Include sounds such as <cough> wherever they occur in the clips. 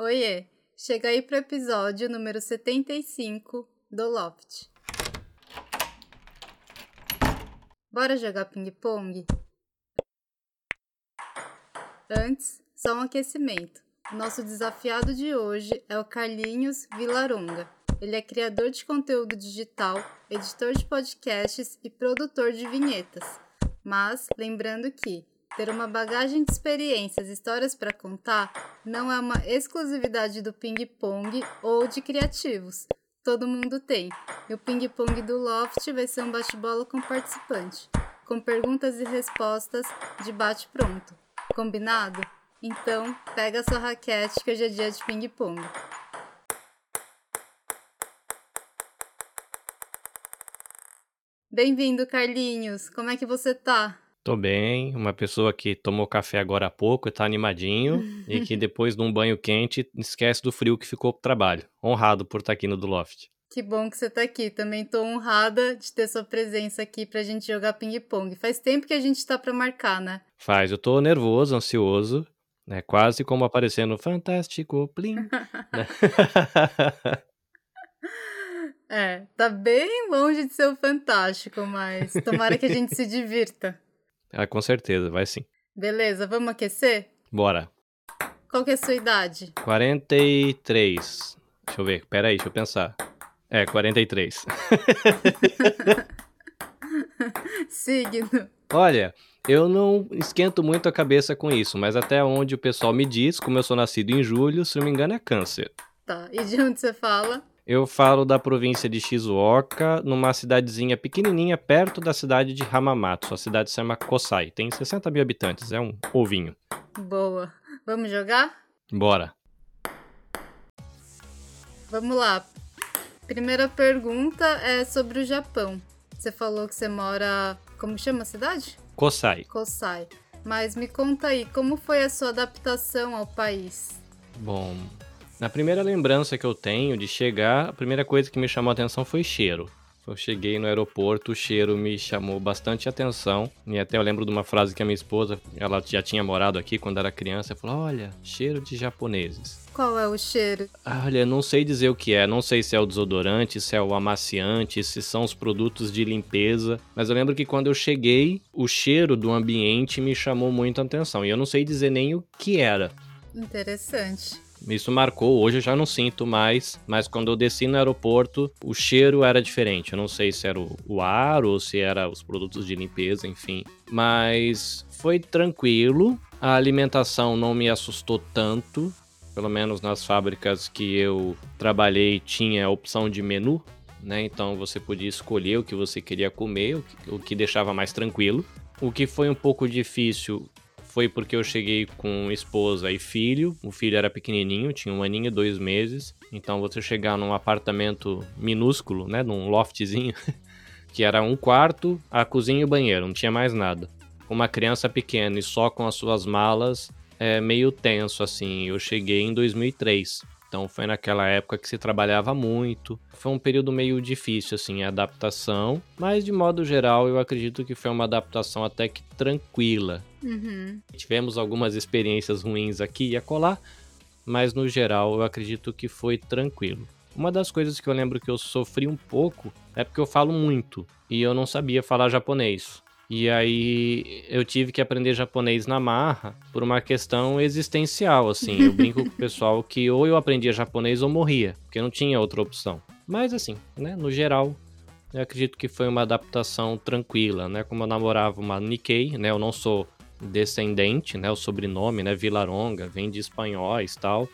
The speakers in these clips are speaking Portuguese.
Oiê! Chega aí pro episódio número 75 do Loft. Bora jogar ping-pong? Antes, só um aquecimento. O nosso desafiado de hoje é o Carlinhos Vilaronga. Ele é criador de conteúdo digital, editor de podcasts e produtor de vinhetas. Mas, lembrando que ter uma bagagem de experiências e histórias para contar não é uma exclusividade do ping-pong ou de criativos. Todo mundo tem. E o ping-pong do Loft vai ser um bate-bola com participante, com perguntas e respostas de bate-pronto. Combinado? Então, pega a sua raquete que hoje é dia de ping-pong. Bem-vindo, Carlinhos. Como é que você tá? Tô bem, uma pessoa que tomou café agora há pouco, tá animadinho e que <laughs> depois de um banho quente esquece do frio que ficou pro trabalho. Honrado por estar aqui no do Loft. Que bom que você tá aqui. Também tô honrada de ter sua presença aqui pra gente jogar ping-pong. Faz tempo que a gente tá pra marcar, né? Faz, eu tô nervoso, ansioso, né? Quase como aparecendo Fantástico Plim. né? <laughs> É, tá bem longe de ser o fantástico, mas tomara que a gente se divirta. Ah, com certeza, vai sim. Beleza, vamos aquecer? Bora. Qual que é a sua idade? 43. Deixa eu ver, pera aí, deixa eu pensar. É, 43. <laughs> Signo. Olha, eu não esquento muito a cabeça com isso, mas até onde o pessoal me diz, como eu sou nascido em julho, se não me engano é câncer. Tá, e de onde você fala? Eu falo da província de Shizuoka, numa cidadezinha pequenininha perto da cidade de Hamamatsu. A cidade se chama Kosai. Tem 60 mil habitantes, é um ovinho. Boa. Vamos jogar? Bora. Vamos lá. Primeira pergunta é sobre o Japão. Você falou que você mora. Como chama a cidade? Kosai. Kosai. Mas me conta aí, como foi a sua adaptação ao país? Bom, na primeira lembrança que eu tenho de chegar, a primeira coisa que me chamou a atenção foi cheiro. Eu cheguei no aeroporto, o cheiro me chamou bastante atenção. E até eu lembro de uma frase que a minha esposa, ela já tinha morado aqui quando era criança, falou: Olha, cheiro de japoneses. Qual é o cheiro? Olha, não sei dizer o que é. Não sei se é o desodorante, se é o amaciante, se são os produtos de limpeza. Mas eu lembro que quando eu cheguei, o cheiro do ambiente me chamou muito a atenção. E eu não sei dizer nem o que era. Interessante. Isso marcou, hoje eu já não sinto mais, mas quando eu desci no aeroporto, o cheiro era diferente. Eu não sei se era o ar ou se era os produtos de limpeza, enfim. Mas foi tranquilo, a alimentação não me assustou tanto. Pelo menos nas fábricas que eu trabalhei tinha a opção de menu, né? Então você podia escolher o que você queria comer, o que, o que deixava mais tranquilo. O que foi um pouco difícil foi porque eu cheguei com esposa e filho. O filho era pequenininho, tinha um aninho e dois meses. Então você chegar num apartamento minúsculo, né, num loftzinho, <laughs> que era um quarto, a cozinha e o banheiro, não tinha mais nada. Uma criança pequena e só com as suas malas, é meio tenso assim. Eu cheguei em 2003. Então foi naquela época que se trabalhava muito. Foi um período meio difícil, assim, a adaptação. Mas de modo geral, eu acredito que foi uma adaptação até que tranquila. Uhum. Tivemos algumas experiências ruins aqui e acolá, mas no geral eu acredito que foi tranquilo. Uma das coisas que eu lembro que eu sofri um pouco é porque eu falo muito e eu não sabia falar japonês. E aí eu tive que aprender japonês na marra por uma questão existencial, assim. Eu <laughs> brinco com o pessoal que ou eu aprendia japonês ou morria, porque não tinha outra opção. Mas assim, né, no geral, eu acredito que foi uma adaptação tranquila, né? Como eu namorava uma Nikkei, né? Eu não sou descendente, né? O sobrenome, né? Vilaronga, vem de espanhóis tal.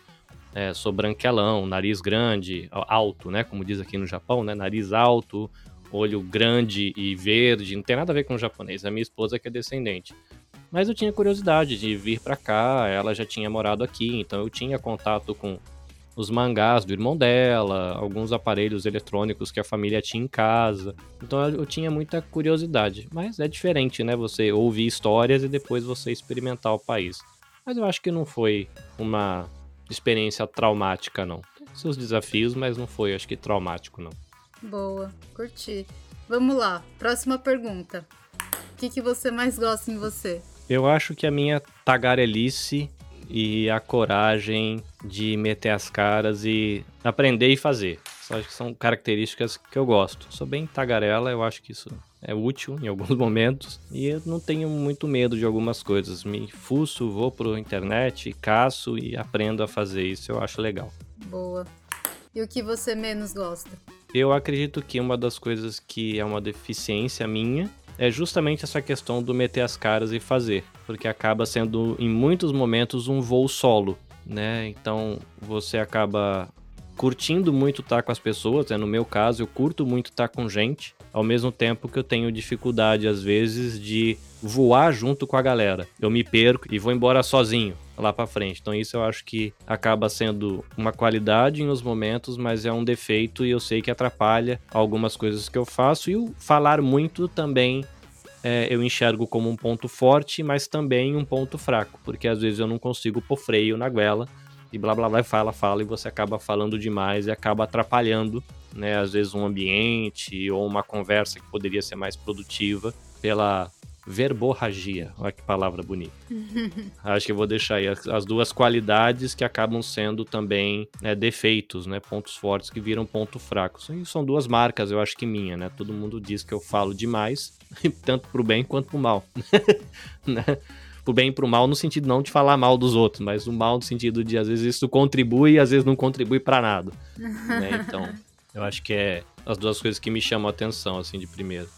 É, sou branquelão, nariz grande, alto, né? Como diz aqui no Japão, né? Nariz alto, olho grande e verde, não tem nada a ver com o japonês. A minha esposa que é descendente. Mas eu tinha curiosidade de vir para cá, ela já tinha morado aqui, então eu tinha contato com os mangás do irmão dela, alguns aparelhos eletrônicos que a família tinha em casa. Então eu tinha muita curiosidade. Mas é diferente, né? Você ouvir histórias e depois você experimentar o país. Mas eu acho que não foi uma experiência traumática, não. Seus desafios, mas não foi, acho que, traumático, não. Boa, curti. Vamos lá, próxima pergunta. O que, que você mais gosta em você? Eu acho que a minha tagarelice e a coragem de meter as caras e aprender e fazer. Só acho que são características que eu gosto. Sou bem tagarela, eu acho que isso é útil em alguns <laughs> momentos. E eu não tenho muito medo de algumas coisas. Me fuço, vou pro internet, caço e aprendo a fazer isso. Eu acho legal. Boa. E o que você menos gosta? Eu acredito que uma das coisas que é uma deficiência minha é justamente essa questão do meter as caras e fazer, porque acaba sendo em muitos momentos um voo solo, né? Então você acaba curtindo muito estar com as pessoas, né? no meu caso eu curto muito estar com gente, ao mesmo tempo que eu tenho dificuldade às vezes de voar junto com a galera. Eu me perco e vou embora sozinho lá para frente. Então isso eu acho que acaba sendo uma qualidade em uns momentos, mas é um defeito e eu sei que atrapalha algumas coisas que eu faço e o falar muito também é, eu enxergo como um ponto forte, mas também um ponto fraco, porque às vezes eu não consigo pôr freio na goela e blá blá blá, fala, fala, e você acaba falando demais e acaba atrapalhando, né? Às vezes um ambiente ou uma conversa que poderia ser mais produtiva pela verborragia. Olha que palavra bonita. <laughs> Acho que eu vou deixar aí as, as duas qualidades que acabam sendo também né, defeitos, né? Pontos fortes que viram ponto fracos. E são duas marcas, eu acho que minha, né? Todo mundo diz que eu falo demais, <laughs> tanto pro bem quanto pro mal. <laughs> né? pro bem e pro mal, no sentido não de falar mal dos outros, mas o mal no sentido de às vezes isso contribui e às vezes não contribui para nada. né? Então, eu acho que é as duas coisas que me chamam a atenção, assim, de primeiro.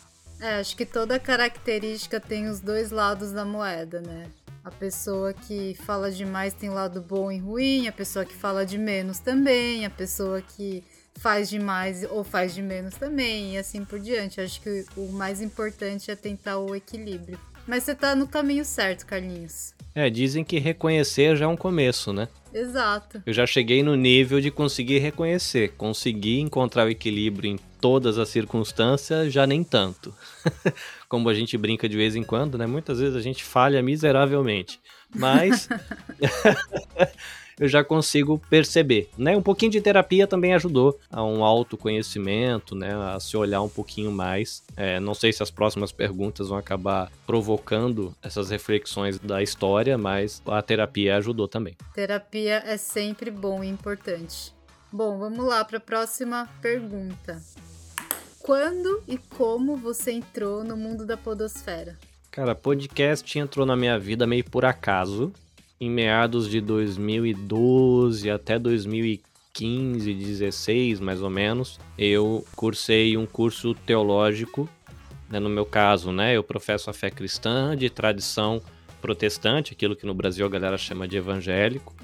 É, acho que toda característica tem os dois lados da moeda, né? A pessoa que fala demais tem lado bom e ruim, a pessoa que fala de menos também, a pessoa que faz demais ou faz de menos também, e assim por diante. Acho que o mais importante é tentar o equilíbrio. Mas você tá no caminho certo, Carlinhos. É, dizem que reconhecer já é um começo, né? Exato. Eu já cheguei no nível de conseguir reconhecer, conseguir encontrar o equilíbrio em todas as circunstâncias, já nem tanto. <laughs> Como a gente brinca de vez em quando, né? Muitas vezes a gente falha miseravelmente. Mas <laughs> <laughs> eu já consigo perceber, né? Um pouquinho de terapia também ajudou a um autoconhecimento, né? A se olhar um pouquinho mais. É, não sei se as próximas perguntas vão acabar provocando essas reflexões da história, mas a terapia ajudou também. Terapia é sempre bom e importante. Bom, vamos lá para a próxima pergunta. Quando e como você entrou no mundo da podosfera? Cara, podcast entrou na minha vida meio por acaso em meados de 2012 até 2015, 16 mais ou menos, eu cursei um curso teológico, né, no meu caso, né, eu professo a fé cristã de tradição protestante, aquilo que no Brasil a galera chama de evangélico.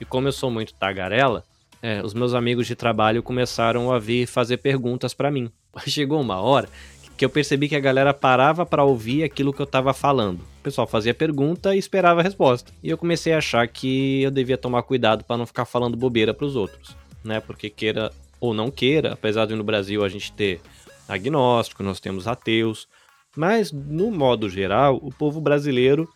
E como eu sou muito tagarela, é, os meus amigos de trabalho começaram a vir fazer perguntas para mim. <laughs> Chegou uma hora que eu percebi que a galera parava para ouvir aquilo que eu tava falando. O pessoal fazia pergunta e esperava a resposta. E eu comecei a achar que eu devia tomar cuidado para não ficar falando bobeira para os outros, né? Porque queira ou não queira, apesar de no Brasil a gente ter agnóstico, nós temos ateus, mas no modo geral, o povo brasileiro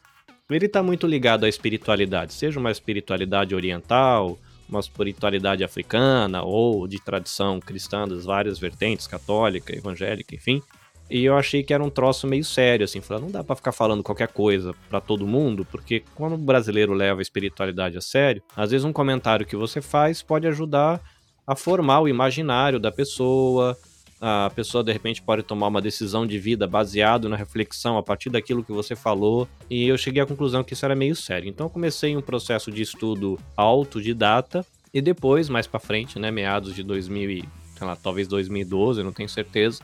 ele está muito ligado à espiritualidade, seja uma espiritualidade oriental, uma espiritualidade africana ou de tradição cristã das várias vertentes, católica, evangélica, enfim. E eu achei que era um troço meio sério, assim, falar, não dá para ficar falando qualquer coisa para todo mundo, porque quando o brasileiro leva a espiritualidade a sério, às vezes um comentário que você faz pode ajudar a formar o imaginário da pessoa, a pessoa de repente pode tomar uma decisão de vida baseado na reflexão a partir daquilo que você falou, e eu cheguei à conclusão que isso era meio sério. Então eu comecei um processo de estudo autodidata e depois, mais para frente, né, meados de 2000 sei lá, talvez 2012, não tenho certeza,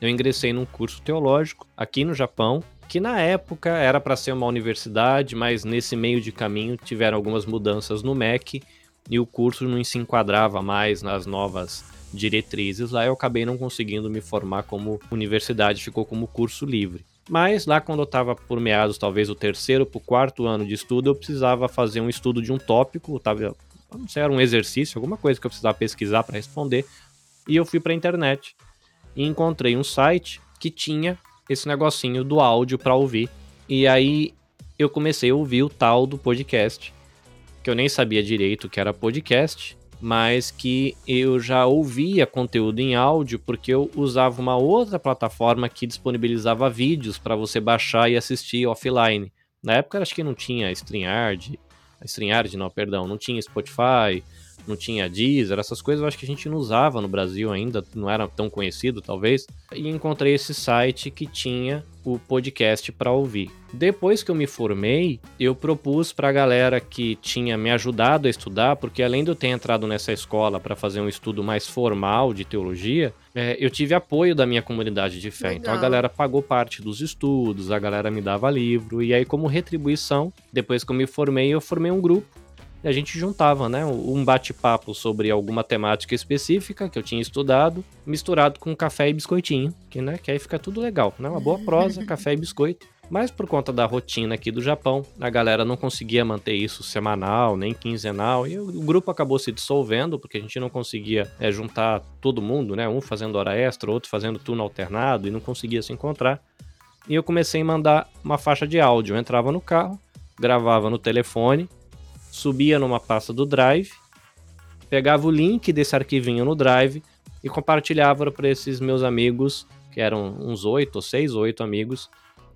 eu ingressei num curso teológico aqui no Japão, que na época era para ser uma universidade, mas nesse meio de caminho tiveram algumas mudanças no MEC e o curso não se enquadrava mais nas novas diretrizes. Lá eu acabei não conseguindo me formar como universidade, ficou como curso livre. Mas lá quando eu estava por meados, talvez o terceiro para o quarto ano de estudo, eu precisava fazer um estudo de um tópico, tava, não sei, era um exercício, alguma coisa que eu precisava pesquisar para responder, e eu fui para a internet e encontrei um site que tinha esse negocinho do áudio para ouvir. E aí eu comecei a ouvir o tal do podcast, que eu nem sabia direito que era podcast, mas que eu já ouvia conteúdo em áudio porque eu usava uma outra plataforma que disponibilizava vídeos para você baixar e assistir offline. Na época acho que não tinha StreamYard, StreamYard não, perdão, não tinha Spotify, não tinha Deezer, essas coisas eu acho que a gente não usava no Brasil ainda, não era tão conhecido talvez. E encontrei esse site que tinha o podcast para ouvir. Depois que eu me formei, eu propus para a galera que tinha me ajudado a estudar, porque além de eu ter entrado nessa escola para fazer um estudo mais formal de teologia, é, eu tive apoio da minha comunidade de fé. Legal. Então a galera pagou parte dos estudos, a galera me dava livro, e aí, como retribuição, depois que eu me formei, eu formei um grupo a gente juntava, né, um bate-papo sobre alguma temática específica que eu tinha estudado, misturado com café e biscoitinho, que, né, que aí fica tudo legal, né, uma boa prosa, <laughs> café e biscoito. Mas por conta da rotina aqui do Japão, a galera não conseguia manter isso semanal, nem quinzenal, e o grupo acabou se dissolvendo, porque a gente não conseguia é, juntar todo mundo, né? Um fazendo hora extra, outro fazendo turno alternado, e não conseguia se encontrar. E eu comecei a mandar uma faixa de áudio. Eu entrava no carro, gravava no telefone, subia numa pasta do Drive, pegava o link desse arquivinho no Drive e compartilhava para esses meus amigos, que eram uns oito seis oito amigos,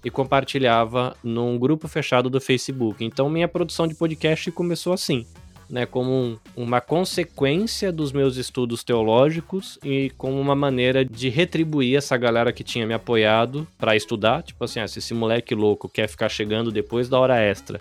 e compartilhava num grupo fechado do Facebook. Então minha produção de podcast começou assim, né, como um, uma consequência dos meus estudos teológicos e como uma maneira de retribuir essa galera que tinha me apoiado para estudar, tipo assim, ah, se esse moleque louco quer ficar chegando depois da hora extra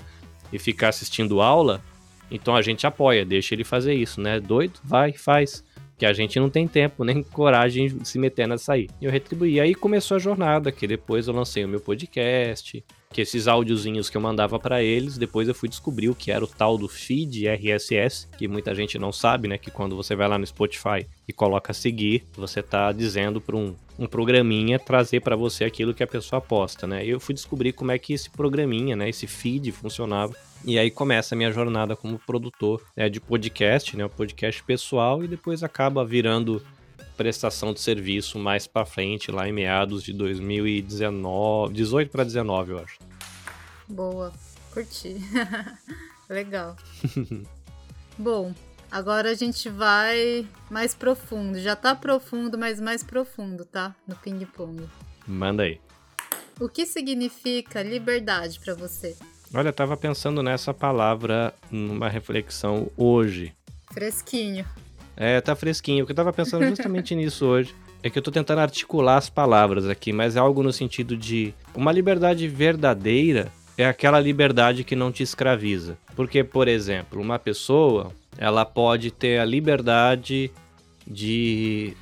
e ficar assistindo aula, então a gente apoia, deixa ele fazer isso, né? Doido? Vai, faz. Que a gente não tem tempo, nem <laughs> coragem de se meter nessa aí. E eu retribuí. Aí começou a jornada, que depois eu lancei o meu podcast, que esses áudiozinhos que eu mandava para eles, depois eu fui descobrir o que era o tal do feed RSS, que muita gente não sabe, né? Que quando você vai lá no Spotify e coloca seguir, você tá dizendo para um, um programinha trazer para você aquilo que a pessoa posta, né? Eu fui descobrir como é que esse programinha, né? Esse feed funcionava. E aí começa a minha jornada como produtor né, de podcast, né, um podcast pessoal, e depois acaba virando prestação de serviço mais para frente, lá em meados de 2019, 18 para 19, eu acho. Boa, curti. <laughs> Legal. <laughs> Bom, agora a gente vai mais profundo. Já tá profundo, mas mais profundo, tá? No ping-pong. Manda aí. O que significa liberdade para você? Olha, eu tava pensando nessa palavra numa reflexão hoje. Fresquinho. É, tá fresquinho, porque eu tava pensando justamente <laughs> nisso hoje. É que eu tô tentando articular as palavras aqui, mas é algo no sentido de uma liberdade verdadeira é aquela liberdade que não te escraviza. Porque, por exemplo, uma pessoa, ela pode ter a liberdade de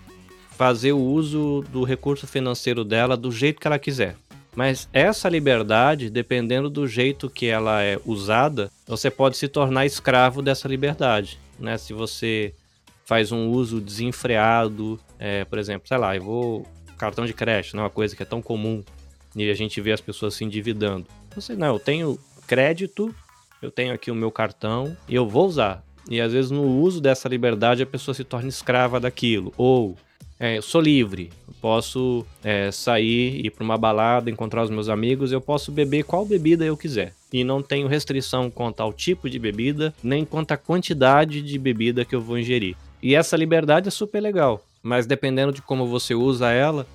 fazer o uso do recurso financeiro dela do jeito que ela quiser. Mas essa liberdade, dependendo do jeito que ela é usada, você pode se tornar escravo dessa liberdade. Né? Se você faz um uso desenfreado, é, por exemplo, sei lá, eu vou. Cartão de crédito, não é uma coisa que é tão comum e a gente vê as pessoas se endividando. Você, não, eu tenho crédito, eu tenho aqui o meu cartão e eu vou usar. E às vezes no uso dessa liberdade a pessoa se torna escrava daquilo. Ou é, eu sou livre, posso é, sair, ir para uma balada, encontrar os meus amigos, eu posso beber qual bebida eu quiser. E não tenho restrição quanto ao tipo de bebida, nem quanto à quantidade de bebida que eu vou ingerir. E essa liberdade é super legal, mas dependendo de como você usa ela,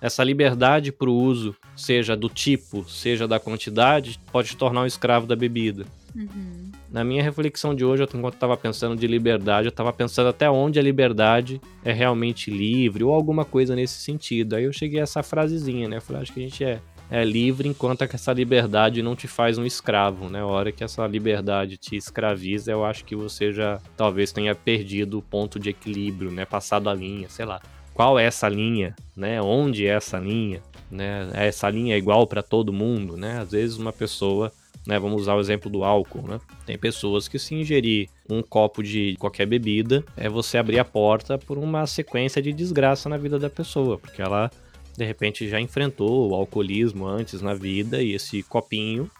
essa liberdade para o uso, seja do tipo, seja da quantidade, pode te tornar um escravo da bebida. Uhum. Na minha reflexão de hoje, enquanto estava pensando de liberdade, eu estava pensando até onde a liberdade é realmente livre ou alguma coisa nesse sentido. Aí eu cheguei a essa frasezinha, né? Eu falei, acho que a gente é, é livre enquanto essa liberdade não te faz um escravo, né? A hora que essa liberdade te escraviza, eu acho que você já talvez tenha perdido o ponto de equilíbrio, né? Passado a linha, sei lá. Qual é essa linha, né? Onde é essa linha? Né? Essa linha é igual para todo mundo, né? Às vezes uma pessoa né? Vamos usar o exemplo do álcool, né? Tem pessoas que se ingerir um copo de qualquer bebida, é você abrir a porta por uma sequência de desgraça na vida da pessoa, porque ela de repente já enfrentou o alcoolismo antes na vida e esse copinho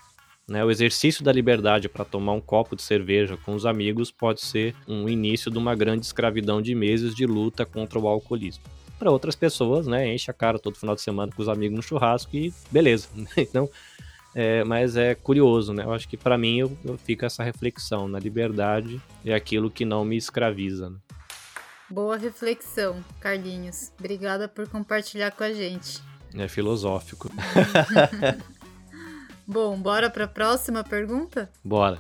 né, o exercício da liberdade para tomar um copo de cerveja com os amigos pode ser um início de uma grande escravidão de meses de luta contra o alcoolismo. Para outras pessoas, né, enche a cara todo final de semana com os amigos no churrasco e beleza. <laughs> Então, é, mas é curioso, né? Eu acho que para mim eu, eu fico essa reflexão na liberdade é aquilo que não me escraviza. Né? Boa reflexão, Carlinhos. Obrigada por compartilhar com a gente. É filosófico. <laughs> Bom, bora para a próxima pergunta? Bora.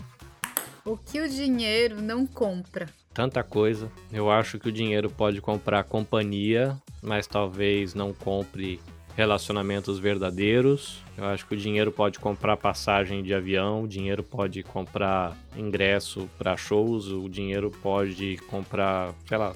O que o dinheiro não compra? Tanta coisa. Eu acho que o dinheiro pode comprar companhia, mas talvez não compre relacionamentos verdadeiros. Eu acho que o dinheiro pode comprar passagem de avião, o dinheiro pode comprar ingresso para shows, o dinheiro pode comprar, sei lá,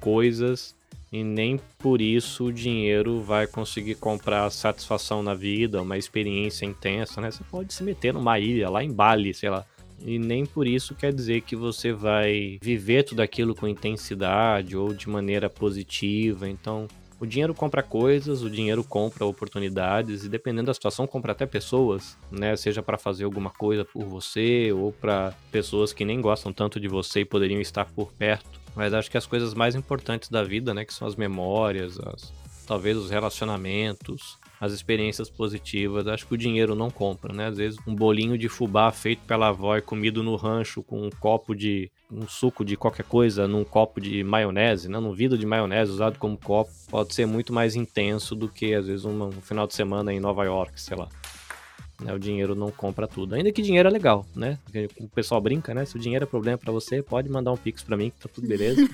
coisas. E nem por isso o dinheiro vai conseguir comprar satisfação na vida, uma experiência intensa, né? Você pode se meter numa ilha lá em Bali, sei lá. E nem por isso quer dizer que você vai viver tudo aquilo com intensidade ou de maneira positiva. Então, o dinheiro compra coisas, o dinheiro compra oportunidades e dependendo da situação compra até pessoas, né? Seja para fazer alguma coisa por você ou para pessoas que nem gostam tanto de você e poderiam estar por perto. Mas acho que as coisas mais importantes da vida, né, que são as memórias, as, talvez os relacionamentos, as experiências positivas, acho que o dinheiro não compra, né? Às vezes um bolinho de fubá feito pela avó e comido no rancho com um copo de um suco de qualquer coisa num copo de maionese, né? num vidro de maionese usado como copo, pode ser muito mais intenso do que às vezes um, um final de semana em Nova York, sei lá. Né, o dinheiro não compra tudo. Ainda que dinheiro é legal, né? O pessoal brinca, né? Se o dinheiro é problema para você, pode mandar um pix para mim, que tá tudo beleza. <laughs>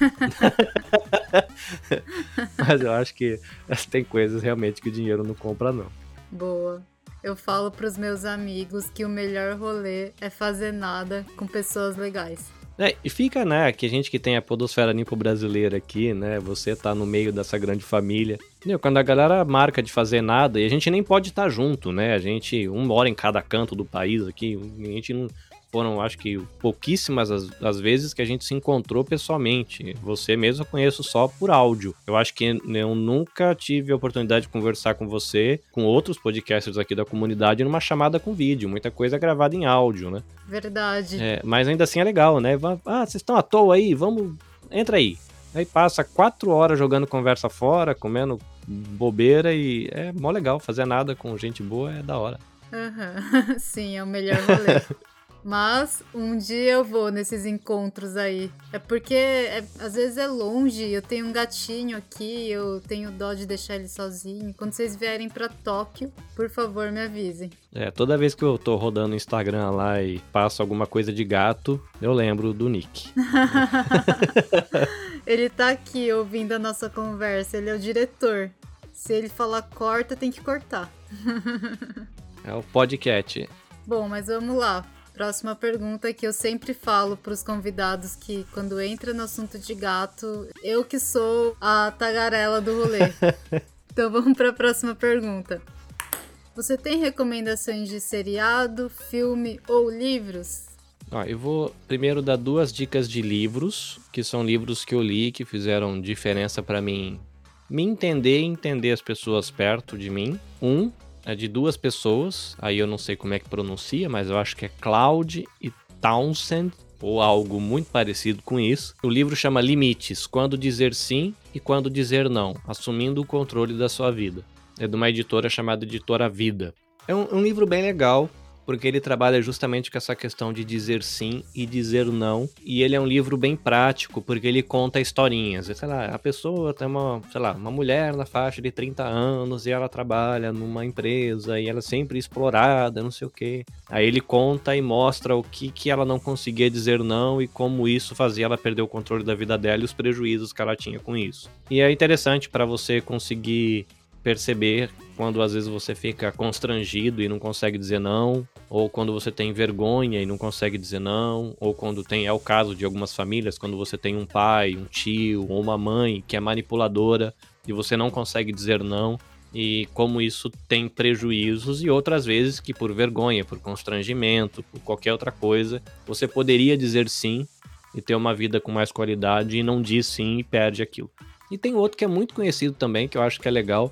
Mas eu acho que <laughs> tem coisas realmente que o dinheiro não compra, não. Boa. Eu falo pros meus amigos que o melhor rolê é fazer nada com pessoas legais. É, e fica, né, que a gente que tem a podosfera limpo brasileira aqui, né, você tá no meio dessa grande família. Meu, quando a galera marca de fazer nada, e a gente nem pode estar tá junto, né, a gente, um mora em cada canto do país aqui, a gente não foram, acho que, pouquíssimas as, as, vezes que a gente se encontrou pessoalmente. Você mesmo eu conheço só por áudio. Eu acho que eu nunca tive a oportunidade de conversar com você, com outros podcasters aqui da comunidade, numa chamada com vídeo. Muita coisa é gravada em áudio, né? Verdade. É, mas ainda assim é legal, né? Ah, vocês estão à toa aí? Vamos. Entra aí. Aí passa quatro horas jogando conversa fora, comendo bobeira e é mó legal. Fazer nada com gente boa é da hora. Uhum. <laughs> Sim, é o melhor rolê. <laughs> Mas um dia eu vou nesses encontros aí. É porque é, às vezes é longe, eu tenho um gatinho aqui, eu tenho dó de deixar ele sozinho. Quando vocês vierem para Tóquio, por favor, me avisem. É, toda vez que eu tô rodando o Instagram lá e passo alguma coisa de gato, eu lembro do Nick. <laughs> ele tá aqui ouvindo a nossa conversa, ele é o diretor. Se ele falar corta, tem que cortar. <laughs> é o podcast. Bom, mas vamos lá. Próxima pergunta que eu sempre falo para os convidados que quando entra no assunto de gato, eu que sou a tagarela do rolê. <laughs> então vamos para a próxima pergunta. Você tem recomendações de seriado, filme ou livros? Ó, eu vou primeiro dar duas dicas de livros, que são livros que eu li que fizeram diferença para mim me entender e entender as pessoas perto de mim. Um é de duas pessoas, aí eu não sei como é que pronuncia, mas eu acho que é Cloud e Townsend, ou algo muito parecido com isso. O livro chama Limites: Quando Dizer Sim e Quando Dizer Não, assumindo o controle da sua vida. É de uma editora chamada Editora Vida. É um, um livro bem legal, porque ele trabalha justamente com essa questão de dizer sim e dizer não. E ele é um livro bem prático, porque ele conta historinhas. Sei lá, a pessoa tem uma, sei lá, uma mulher na faixa de 30 anos e ela trabalha numa empresa e ela é sempre explorada, não sei o quê. Aí ele conta e mostra o que, que ela não conseguia dizer não e como isso fazia ela perder o controle da vida dela e os prejuízos que ela tinha com isso. E é interessante para você conseguir perceber quando às vezes você fica constrangido e não consegue dizer não, ou quando você tem vergonha e não consegue dizer não, ou quando tem é o caso de algumas famílias, quando você tem um pai, um tio ou uma mãe que é manipuladora e você não consegue dizer não, e como isso tem prejuízos e outras vezes que por vergonha, por constrangimento, por qualquer outra coisa, você poderia dizer sim e ter uma vida com mais qualidade e não diz sim e perde aquilo. E tem outro que é muito conhecido também, que eu acho que é legal,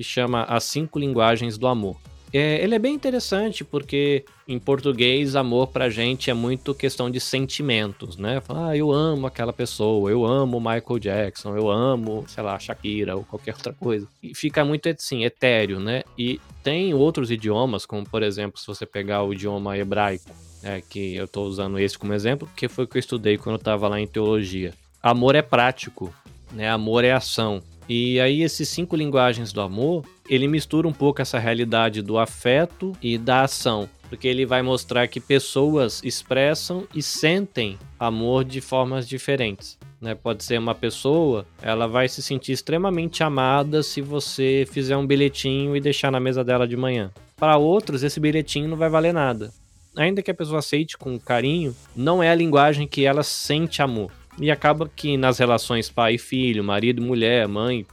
que chama As Cinco Linguagens do Amor. É, ele é bem interessante porque em português amor pra gente é muito questão de sentimentos, né? Ah, eu amo aquela pessoa, eu amo Michael Jackson, eu amo, sei lá, Shakira ou qualquer outra coisa. E fica muito assim, etéreo, né? E tem outros idiomas, como por exemplo, se você pegar o idioma hebraico, é, que eu tô usando esse como exemplo, porque foi o que eu estudei quando eu tava lá em teologia. Amor é prático, né? Amor é ação. E aí esses cinco linguagens do amor, ele mistura um pouco essa realidade do afeto e da ação. porque ele vai mostrar que pessoas expressam e sentem amor de formas diferentes. Né? Pode ser uma pessoa, ela vai se sentir extremamente amada se você fizer um bilhetinho e deixar na mesa dela de manhã. Para outros, esse bilhetinho não vai valer nada. Ainda que a pessoa aceite com carinho, não é a linguagem que ela sente amor. E acaba que nas relações pai e filho, marido, mulher, mãe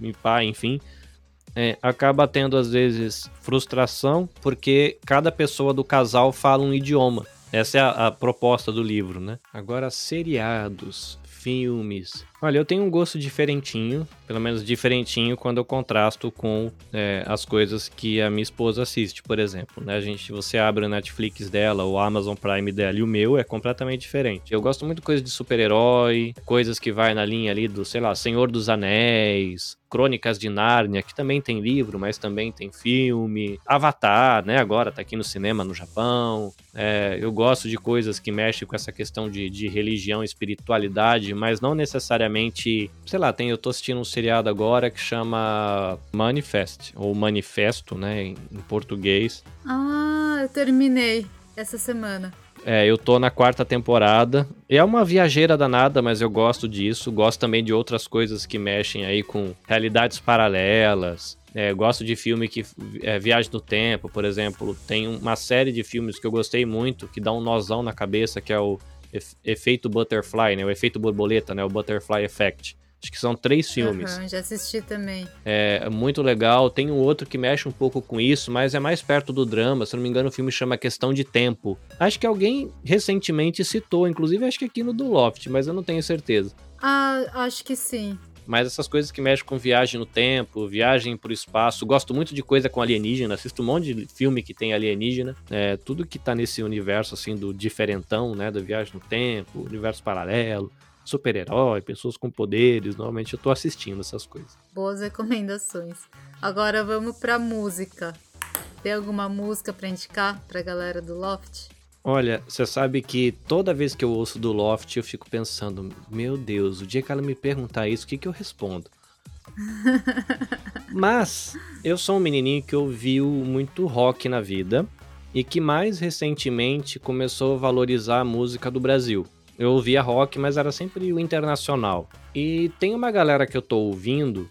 e pai, enfim, é, acaba tendo às vezes frustração porque cada pessoa do casal fala um idioma. Essa é a, a proposta do livro, né? Agora, seriados, filmes. Olha, eu tenho um gosto diferentinho, pelo menos diferentinho quando eu contrasto com é, as coisas que a minha esposa assiste, por exemplo. Né? A gente, você abre o Netflix dela, o Amazon Prime dela e o meu é completamente diferente. Eu gosto muito de coisas de super-herói, coisas que vai na linha ali do, sei lá, Senhor dos Anéis, Crônicas de Nárnia, que também tem livro, mas também tem filme. Avatar, né? Agora tá aqui no cinema no Japão. É, eu gosto de coisas que mexem com essa questão de, de religião, espiritualidade, mas não necessariamente. Sei lá, tem, eu tô assistindo um seriado agora que chama Manifest, ou Manifesto, né? Em, em português. Ah, eu terminei essa semana. É, eu tô na quarta temporada. É uma viajeira danada, mas eu gosto disso. Gosto também de outras coisas que mexem aí com realidades paralelas. É, gosto de filme que é, viagem no tempo, por exemplo. Tem uma série de filmes que eu gostei muito, que dá um nozão na cabeça, que é o efeito butterfly, né? O efeito borboleta, né? O butterfly effect. Acho que são três filmes. Uhum, já assisti também. É muito legal. Tem um outro que mexe um pouco com isso, mas é mais perto do drama. Se não me engano, o filme chama Questão de Tempo. Acho que alguém recentemente citou, inclusive acho que aqui no do Loft, mas eu não tenho certeza. Ah, acho que sim. Mas essas coisas que mexem com viagem no tempo, viagem pro espaço, gosto muito de coisa com alienígena, assisto um monte de filme que tem alienígena, é, tudo que tá nesse universo assim do diferentão, né, da viagem no tempo, universo paralelo super-herói, pessoas com poderes. Normalmente eu tô assistindo essas coisas. Boas recomendações. Agora vamos pra música. Tem alguma música pra indicar pra galera do Loft? Olha, você sabe que toda vez que eu ouço do Loft eu fico pensando, meu Deus, o dia que ela me perguntar isso, o que, que eu respondo? <laughs> Mas eu sou um menininho que ouviu muito rock na vida e que mais recentemente começou a valorizar a música do Brasil. Eu ouvia rock, mas era sempre o internacional. E tem uma galera que eu tô ouvindo,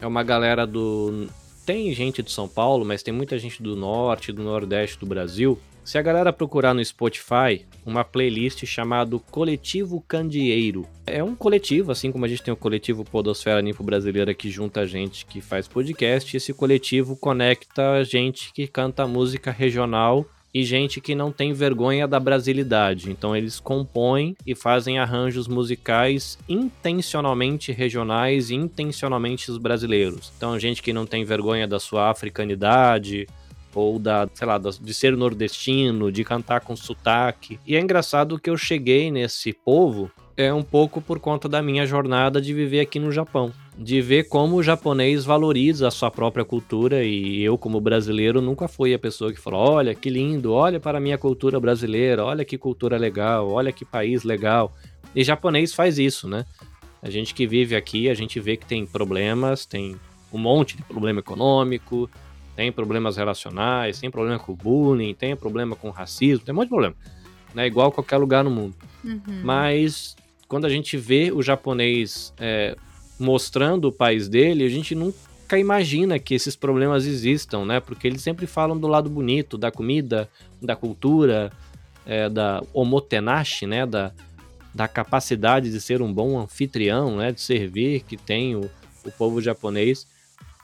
é uma galera do. Tem gente de São Paulo, mas tem muita gente do norte, do nordeste do Brasil. Se a galera procurar no Spotify uma playlist chamado Coletivo Candeeiro. É um coletivo, assim como a gente tem o coletivo Podosfera Ninfo Brasileira que junta gente que faz podcast. Esse coletivo conecta gente que canta música regional e gente que não tem vergonha da brasilidade. Então eles compõem e fazem arranjos musicais intencionalmente regionais e intencionalmente brasileiros. Então gente que não tem vergonha da sua africanidade ou da, sei lá, de ser nordestino, de cantar com sotaque. E é engraçado que eu cheguei nesse povo é um pouco por conta da minha jornada de viver aqui no Japão de ver como o japonês valoriza a sua própria cultura e eu como brasileiro nunca fui a pessoa que falou, olha que lindo, olha para a minha cultura brasileira, olha que cultura legal, olha que país legal. E japonês faz isso, né? A gente que vive aqui, a gente vê que tem problemas, tem um monte de problema econômico, tem problemas relacionais, tem problema com bullying, tem problema com racismo, tem um monte de problema. Né? Igual qualquer lugar no mundo. Uhum. Mas quando a gente vê o japonês é, mostrando o país dele, a gente nunca imagina que esses problemas existam, né? Porque eles sempre falam do lado bonito, da comida, da cultura, é, da omotenashi, né? Da, da capacidade de ser um bom anfitrião, né? De servir que tem o, o povo japonês.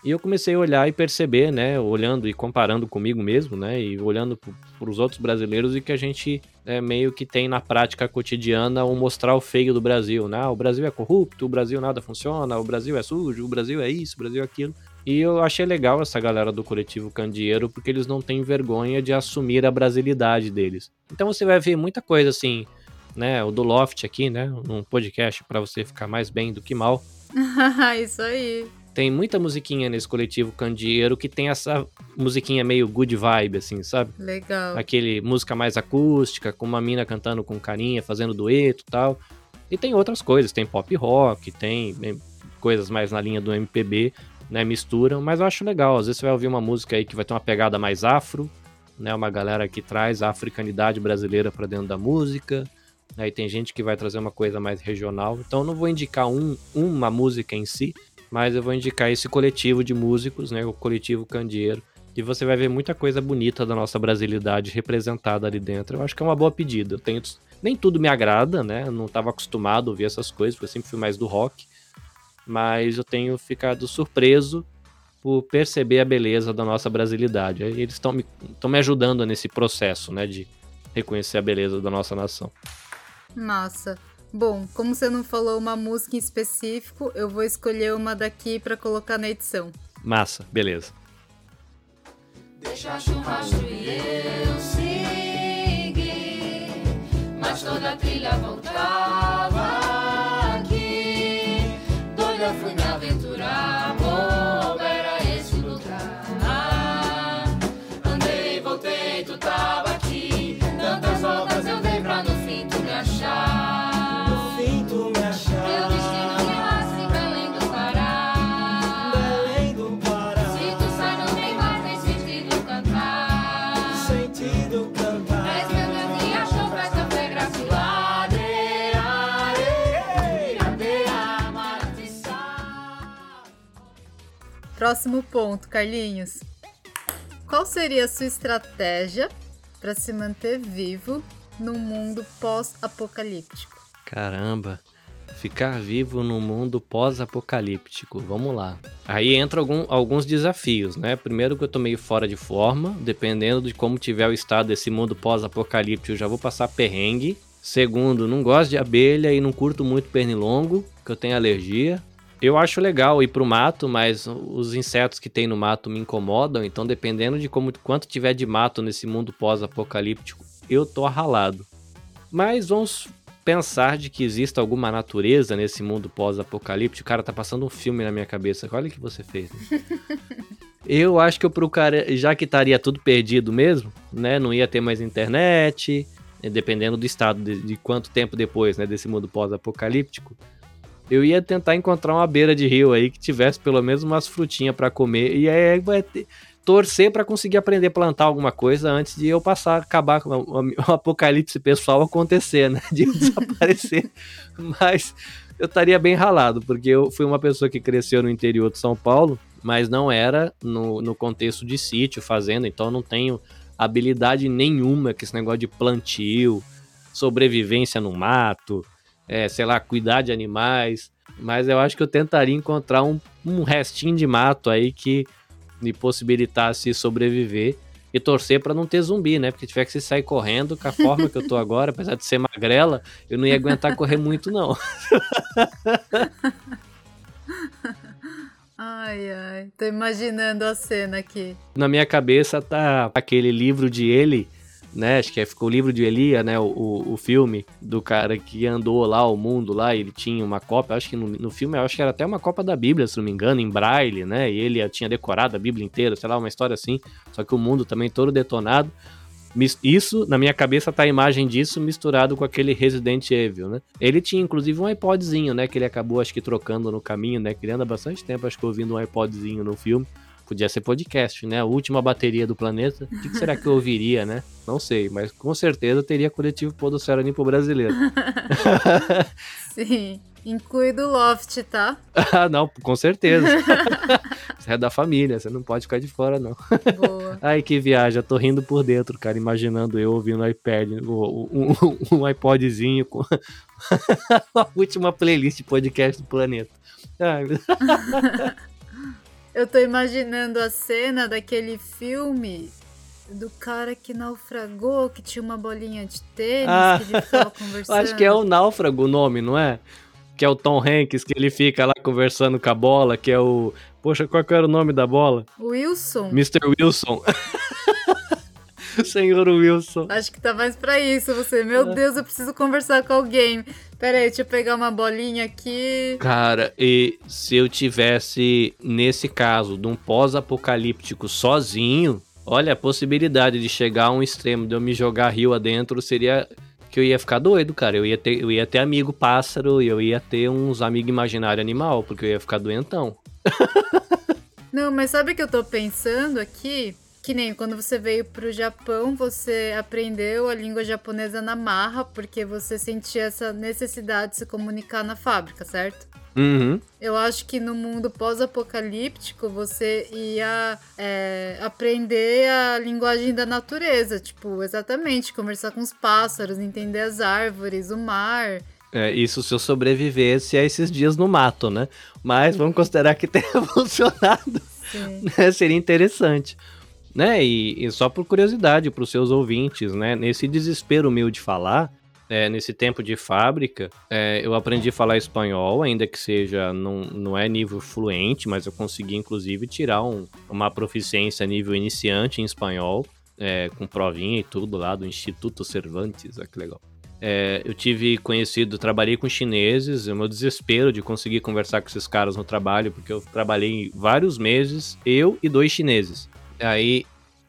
E eu comecei a olhar e perceber, né, olhando e comparando comigo mesmo, né, e olhando para os outros brasileiros e que a gente é, meio que tem na prática cotidiana o mostrar o feio do Brasil, né? Ah, o Brasil é corrupto, o Brasil nada funciona, o Brasil é sujo, o Brasil é isso, o Brasil é aquilo. E eu achei legal essa galera do coletivo Candeeiro porque eles não têm vergonha de assumir a brasilidade deles. Então você vai ver muita coisa assim, né, o do Loft aqui, né, num podcast para você ficar mais bem do que mal. <laughs> isso aí. Tem muita musiquinha nesse coletivo Candeeiro que tem essa musiquinha meio good vibe, assim, sabe? Legal. Aquele música mais acústica, com uma mina cantando com carinha, fazendo dueto e tal. E tem outras coisas, tem pop rock, tem coisas mais na linha do MPB, né? Misturam, mas eu acho legal. Às vezes você vai ouvir uma música aí que vai ter uma pegada mais afro, né? Uma galera que traz a africanidade brasileira para dentro da música. Aí tem gente que vai trazer uma coisa mais regional. Então eu não vou indicar um, uma música em si, mas eu vou indicar esse coletivo de músicos, né? O coletivo Candeeiro. E você vai ver muita coisa bonita da nossa brasilidade representada ali dentro. Eu acho que é uma boa pedida. Eu tenho nem tudo me agrada, né? Eu não estava acostumado a ouvir essas coisas, porque eu sempre fui mais do rock. Mas eu tenho ficado surpreso por perceber a beleza da nossa brasilidade. Eles estão me, me ajudando nesse processo, né? De reconhecer a beleza da nossa nação. Massa. Bom, como você não falou uma música em específico, eu vou escolher uma daqui para colocar na edição. Massa, beleza. Deixa churrasco e eu seguir, mas toda a trilha voltava Próximo ponto, Carlinhos. Qual seria a sua estratégia para se manter vivo num mundo pós-apocalíptico? Caramba, ficar vivo num mundo pós-apocalíptico. Vamos lá. Aí entra algum, alguns desafios, né? Primeiro que eu tô meio fora de forma, dependendo de como tiver o estado desse mundo pós-apocalíptico, eu já vou passar perrengue. Segundo, não gosto de abelha e não curto muito pernilongo, que eu tenho alergia. Eu acho legal ir pro mato, mas os insetos que tem no mato me incomodam, então dependendo de como quanto tiver de mato nesse mundo pós-apocalíptico, eu tô ralado. Mas vamos pensar de que exista alguma natureza nesse mundo pós-apocalíptico. Cara, tá passando um filme na minha cabeça. Olha o que você fez. Né? <laughs> eu acho que eu procuraria, já que estaria tudo perdido mesmo, né? Não ia ter mais internet, dependendo do estado de, de quanto tempo depois, né, desse mundo pós-apocalíptico eu ia tentar encontrar uma beira de rio aí que tivesse pelo menos umas frutinhas para comer. E aí vai ter, torcer para conseguir aprender a plantar alguma coisa antes de eu passar, acabar com o, apocalipse pessoal acontecer, né? De <laughs> desaparecer. Mas eu estaria bem ralado, porque eu fui uma pessoa que cresceu no interior de São Paulo, mas não era no, no contexto de sítio, fazenda, então não tenho habilidade nenhuma com esse negócio de plantio, sobrevivência no mato, é, sei lá, cuidar de animais. Mas eu acho que eu tentaria encontrar um, um restinho de mato aí que me possibilitasse sobreviver e torcer para não ter zumbi, né? Porque tiver que se sair correndo com a forma que eu tô agora, <laughs> apesar de ser magrela, eu não ia aguentar correr muito, não. <laughs> Ai, ai, tô imaginando a cena aqui. Na minha cabeça tá aquele livro de ele né? Acho que é, ficou o livro de Elia, né? O, o, o, filme do cara que andou lá o mundo lá, ele tinha uma cópia, acho que no, no filme, acho que era até uma cópia da Bíblia, se não me engano, em braille, né? E ele tinha decorado a Bíblia inteira, sei lá, uma história assim. Só que o mundo também todo detonado. Isso, na minha cabeça, tá a imagem disso misturado com aquele Resident Evil, né? Ele tinha, inclusive, um iPodzinho, né? Que ele acabou, acho que, trocando no caminho, né? Que ele anda bastante tempo, acho que, ouvindo um iPodzinho no filme. Podia ser podcast, né? A última bateria do planeta. O que, que será que eu ouviria, né? Não sei, mas com certeza teria coletivo Podocera Limpo Brasileiro. <laughs> Sim. Inclui do Loft, tá? ah, <laughs> não, com certeza. <laughs> você é da família, você não pode ficar de fora, não. Boa. Ai, que viagem, eu tô rindo por dentro, cara, imaginando eu ouvindo iPad, um, um, um iPodzinho com a última playlist podcast do planeta. Ai, eu tô imaginando a cena daquele filme do cara que naufragou, que tinha uma bolinha de tênis, ah, que ele ficava conversando. Acho que é o Náufrago o nome, não é? Que é o Tom Hanks, que ele fica lá conversando com a bola, que é o... Poxa, qual que era o nome da bola? Wilson. Mr. Wilson. <laughs> <laughs> Senhor Wilson. Acho que tá mais pra isso, você. Meu é. Deus, eu preciso conversar com alguém. Pera aí, deixa eu pegar uma bolinha aqui. Cara, e se eu tivesse, nesse caso, de um pós-apocalíptico sozinho, olha, a possibilidade de chegar a um extremo de eu me jogar rio adentro seria que eu ia ficar doido, cara. Eu ia ter, eu ia ter amigo pássaro e eu ia ter uns amigos imaginário animal, porque eu ia ficar doentão. <laughs> Não, mas sabe o que eu tô pensando aqui? Que nem quando você veio pro Japão, você aprendeu a língua japonesa na marra, porque você sentia essa necessidade de se comunicar na fábrica, certo? Uhum. Eu acho que no mundo pós-apocalíptico você ia é, aprender a linguagem da natureza, tipo, exatamente, conversar com os pássaros, entender as árvores, o mar. É, isso se eu sobrevivesse a esses dias no mato, né? Mas vamos considerar que <laughs> tenha <laughs> funcionado. Né? Seria interessante. Né? E, e só por curiosidade para os seus ouvintes, né? Nesse desespero meu de falar, é, nesse tempo de fábrica, é, eu aprendi a falar espanhol, ainda que seja, não, não é nível fluente, mas eu consegui inclusive tirar um, uma proficiência nível iniciante em espanhol, é, com provinha e tudo lá do Instituto Cervantes, olha que legal. É, eu tive conhecido, trabalhei com chineses, o meu desespero de conseguir conversar com esses caras no trabalho, porque eu trabalhei vários meses, eu e dois chineses. Aí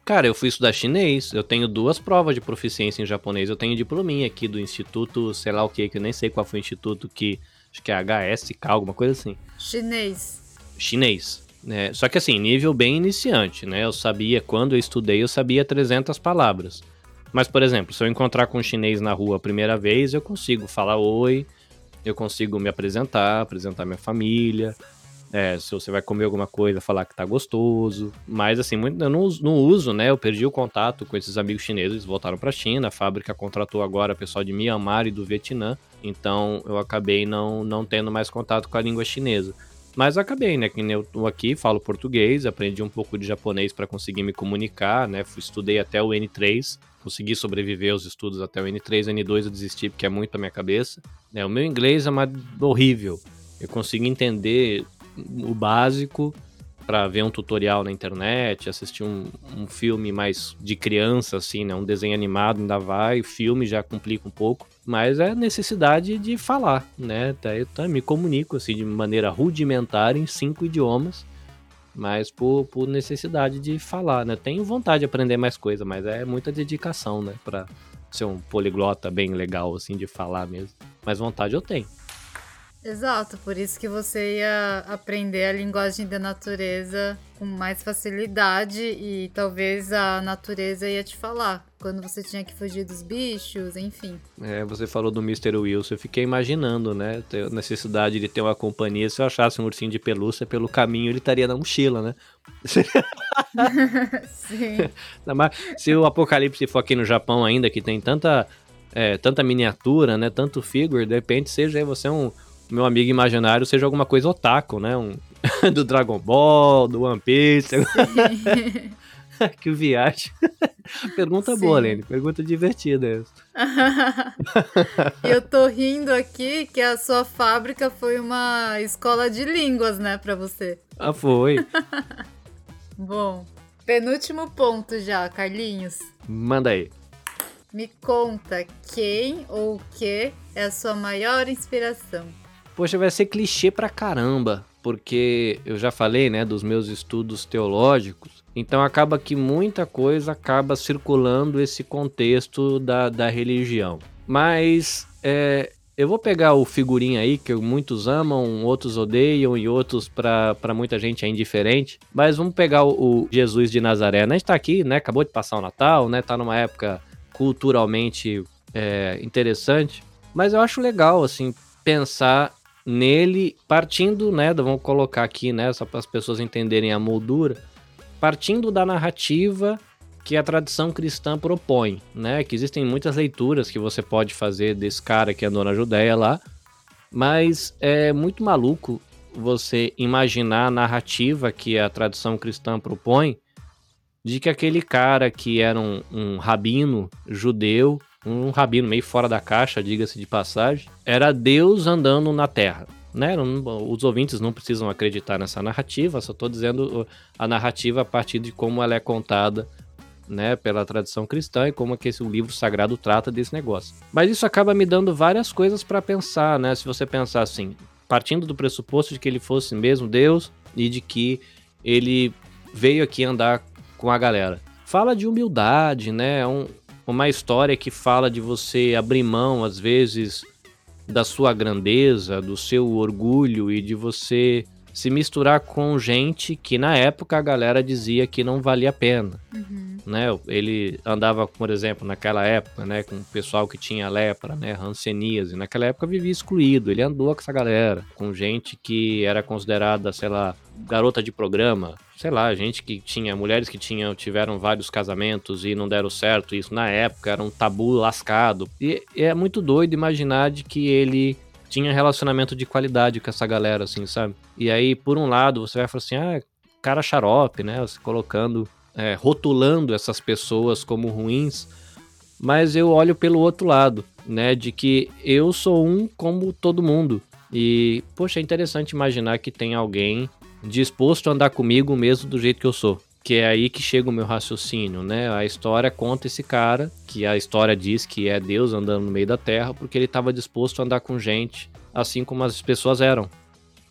Cara, eu fui estudar chinês, eu tenho duas provas de proficiência em japonês, eu tenho diplominha aqui do instituto, sei lá o que, que eu nem sei qual foi o instituto que, acho que é HSK, alguma coisa assim. Chinês. Chinês, né? Só que assim, nível bem iniciante, né? Eu sabia, quando eu estudei, eu sabia 300 palavras. Mas, por exemplo, se eu encontrar com um chinês na rua a primeira vez, eu consigo falar oi, eu consigo me apresentar, apresentar minha família, é, se você vai comer alguma coisa, falar que tá gostoso. Mas assim, muito, eu não, não uso, né? Eu perdi o contato com esses amigos chineses, voltaram pra China. A fábrica contratou agora pessoal de Myanmar e do Vietnã. Então eu acabei não, não tendo mais contato com a língua chinesa. Mas acabei, né? Que eu tô aqui, falo português, aprendi um pouco de japonês para conseguir me comunicar, né? Estudei até o N3, consegui sobreviver aos estudos até o N3, N2 eu desisti porque é muito a minha cabeça. É, o meu inglês é uma... horrível. Eu consigo entender o básico para ver um tutorial na internet, assistir um, um, filme mais de criança, assim, né? Um desenho animado ainda vai, filme já complica um pouco, mas é necessidade de falar, né? Até eu me comunico, assim, de maneira rudimentar em cinco idiomas, mas por, por necessidade de falar, né? Tenho vontade de aprender mais coisa, mas é muita dedicação, né? Pra ser um poliglota bem legal, assim, de falar mesmo. Mas vontade eu tenho. Exato, por isso que você ia aprender a linguagem da natureza com mais facilidade e talvez a natureza ia te falar quando você tinha que fugir dos bichos, enfim. É, você falou do Mr. Wilson, eu fiquei imaginando, né, a necessidade de ter uma companhia. Se eu achasse um ursinho de pelúcia pelo caminho, ele estaria na mochila, né? <laughs> <laughs> Sim. Se o apocalipse for aqui no Japão ainda, que tem tanta, é, tanta miniatura, né, tanto figure, de repente seja você um meu amigo imaginário seja alguma coisa otaku, né? Um, <laughs> do Dragon Ball, do One Piece. <laughs> que viagem. Pergunta Sim. boa, Lene. Pergunta divertida essa. <laughs> Eu tô rindo aqui que a sua fábrica foi uma escola de línguas, né, para você. Ah, foi. Bom, penúltimo ponto já, Carlinhos. Manda aí. Me conta quem ou o que é a sua maior inspiração. Poxa, vai ser clichê pra caramba, porque eu já falei, né, dos meus estudos teológicos, então acaba que muita coisa acaba circulando esse contexto da, da religião. Mas é, eu vou pegar o figurinha aí, que muitos amam, outros odeiam e outros para muita gente é indiferente. Mas vamos pegar o, o, Jesus de Nazaré. Né? A gente tá aqui, né? Acabou de passar o Natal, né? Tá numa época culturalmente é, interessante. Mas eu acho legal, assim, pensar nele, partindo, né, vamos colocar aqui, né, só para as pessoas entenderem a moldura, partindo da narrativa que a tradição cristã propõe, né, que existem muitas leituras que você pode fazer desse cara que andou na Judéia lá, mas é muito maluco você imaginar a narrativa que a tradição cristã propõe de que aquele cara que era um, um rabino judeu um rabino meio fora da caixa, diga-se de passagem, era Deus andando na Terra. Né? Os ouvintes não precisam acreditar nessa narrativa, só estou dizendo a narrativa a partir de como ela é contada né, pela tradição cristã e como é que esse livro sagrado trata desse negócio. Mas isso acaba me dando várias coisas para pensar, né? Se você pensar assim, partindo do pressuposto de que ele fosse mesmo Deus e de que ele veio aqui andar com a galera. Fala de humildade, né? É um, uma história que fala de você abrir mão, às vezes, da sua grandeza, do seu orgulho e de você se misturar com gente que na época a galera dizia que não valia a pena. Uhum. Né? Ele andava, por exemplo, naquela época, né, com o pessoal que tinha lepra, né, hanseníase. Naquela época vivia excluído. Ele andou com essa galera, com gente que era considerada, sei lá, garota de programa, sei lá, gente que tinha, mulheres que tinham, tiveram vários casamentos e não deram certo, isso na época era um tabu lascado. E é muito doido imaginar de que ele tinha relacionamento de qualidade com essa galera, assim, sabe? E aí, por um lado, você vai falar assim, ah, cara xarope, né? Você colocando, é, rotulando essas pessoas como ruins. Mas eu olho pelo outro lado, né? De que eu sou um como todo mundo. E, poxa, é interessante imaginar que tem alguém disposto a andar comigo mesmo do jeito que eu sou. Que é aí que chega o meu raciocínio, né? A história conta esse cara, que a história diz que é Deus andando no meio da terra, porque ele estava disposto a andar com gente, assim como as pessoas eram.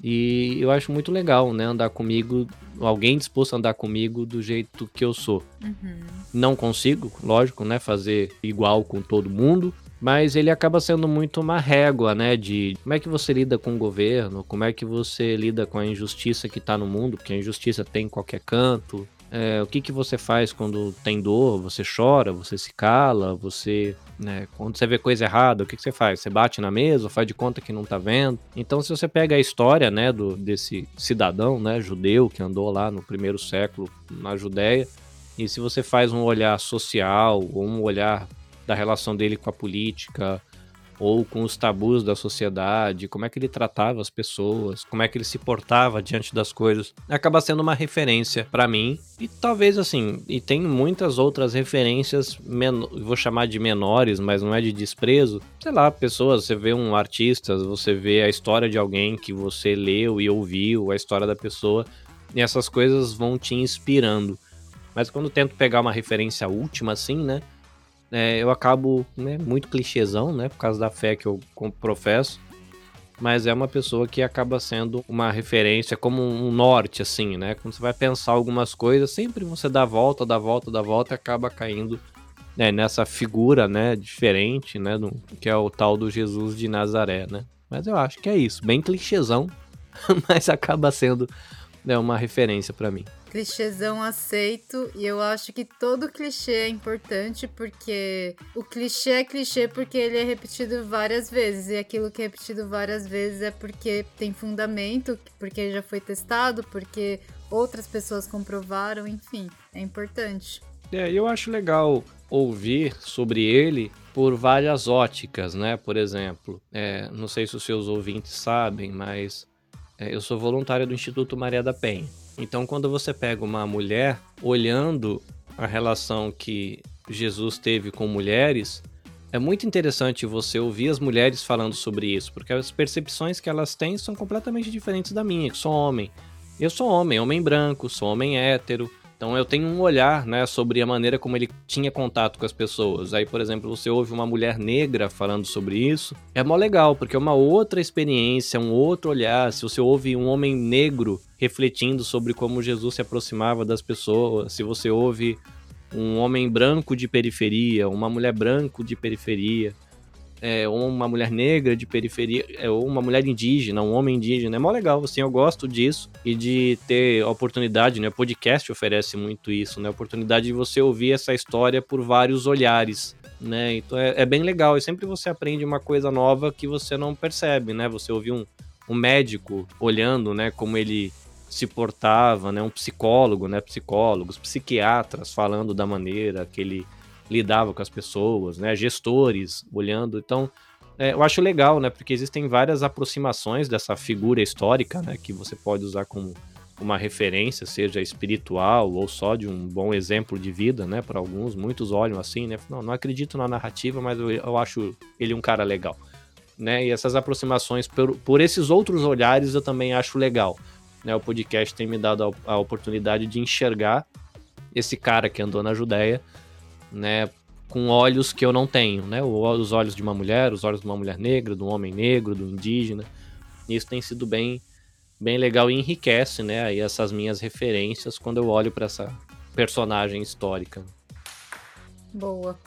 E eu acho muito legal, né? Andar comigo, alguém disposto a andar comigo do jeito que eu sou. Uhum. Não consigo, lógico, né? Fazer igual com todo mundo, mas ele acaba sendo muito uma régua, né, de como é que você lida com o governo, como é que você lida com a injustiça que está no mundo, porque a injustiça tem em qualquer canto, é, o que, que você faz quando tem dor? Você chora, você se cala, você. Né, quando você vê coisa errada, o que, que você faz? Você bate na mesa, faz de conta que não tá vendo. Então, se você pega a história né, do, desse cidadão né, judeu que andou lá no primeiro século na Judéia, e se você faz um olhar social ou um olhar da relação dele com a política, ou com os tabus da sociedade, como é que ele tratava as pessoas, como é que ele se portava diante das coisas, acaba sendo uma referência para mim e talvez assim, e tem muitas outras referências, vou chamar de menores, mas não é de desprezo. Sei lá, pessoas, você vê um artista, você vê a história de alguém que você leu e ouviu, a história da pessoa, e essas coisas vão te inspirando. Mas quando tento pegar uma referência última assim, né? É, eu acabo né, muito clichêzão, né? Por causa da fé que eu professo. Mas é uma pessoa que acaba sendo uma referência, como um norte, assim, né? Quando você vai pensar algumas coisas, sempre você dá volta, dá volta, dá volta e acaba caindo né, nessa figura, né? Diferente, né? Do, que é o tal do Jesus de Nazaré, né? Mas eu acho que é isso. Bem clichêzão, <laughs> mas acaba sendo né, uma referência para mim clichêzão aceito e eu acho que todo clichê é importante porque o clichê é clichê porque ele é repetido várias vezes e aquilo que é repetido várias vezes é porque tem fundamento, porque já foi testado, porque outras pessoas comprovaram, enfim, é importante. É, eu acho legal ouvir sobre ele por várias óticas, né? Por exemplo, é, não sei se os seus ouvintes sabem, mas é, eu sou voluntário do Instituto Maria da Penha. Então, quando você pega uma mulher olhando a relação que Jesus teve com mulheres, é muito interessante você ouvir as mulheres falando sobre isso, porque as percepções que elas têm são completamente diferentes da minha, que sou homem. Eu sou homem, homem branco, sou homem hétero, então eu tenho um olhar, né, sobre a maneira como ele tinha contato com as pessoas. Aí, por exemplo, você ouve uma mulher negra falando sobre isso, é mó legal, porque é uma outra experiência, um outro olhar. Se você ouve um homem negro refletindo sobre como Jesus se aproximava das pessoas, se você ouve um homem branco de periferia, uma mulher branco de periferia, é, ou uma mulher negra de periferia, é, ou uma mulher indígena, um homem indígena. É mó legal, assim, eu gosto disso e de ter oportunidade, né? O podcast oferece muito isso, né? A oportunidade de você ouvir essa história por vários olhares, né? Então é, é bem legal e sempre você aprende uma coisa nova que você não percebe, né? Você ouvir um, um médico olhando, né, como ele se portava, né? Um psicólogo, né? Psicólogos, psiquiatras falando da maneira que ele lidava com as pessoas, né? Gestores olhando. Então, é, eu acho legal, né? Porque existem várias aproximações dessa figura histórica, né? Que você pode usar como uma referência, seja espiritual ou só de um bom exemplo de vida, né? Para alguns, muitos olham assim, né? Não, não acredito na narrativa, mas eu, eu acho ele um cara legal, né? E essas aproximações por, por esses outros olhares eu também acho legal. Né, o podcast tem me dado a, a oportunidade de enxergar esse cara que andou na Judéia né, com olhos que eu não tenho, né? Os olhos de uma mulher, os olhos de uma mulher negra, do homem negro, do indígena. Isso tem sido bem, bem legal e enriquece, né? Aí essas minhas referências quando eu olho para essa personagem histórica. Boa.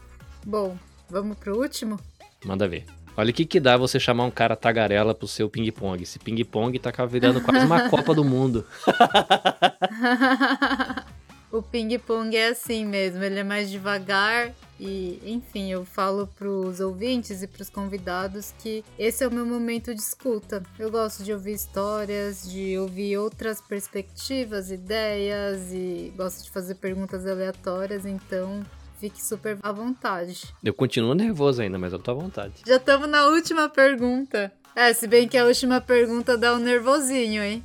Bom, vamos pro último? Manda ver. Olha o que, que dá você chamar um cara tagarela pro seu ping-pong. Esse ping-pong tá virando quase uma <laughs> Copa do Mundo. <laughs> o ping-pong é assim mesmo, ele é mais devagar e, enfim, eu falo pros ouvintes e pros convidados que esse é o meu momento de escuta. Eu gosto de ouvir histórias, de ouvir outras perspectivas, ideias e gosto de fazer perguntas aleatórias, então Fique super à vontade. Eu continuo nervoso ainda, mas eu tô à vontade. Já estamos na última pergunta. É, se bem que a última pergunta dá um nervosinho, hein?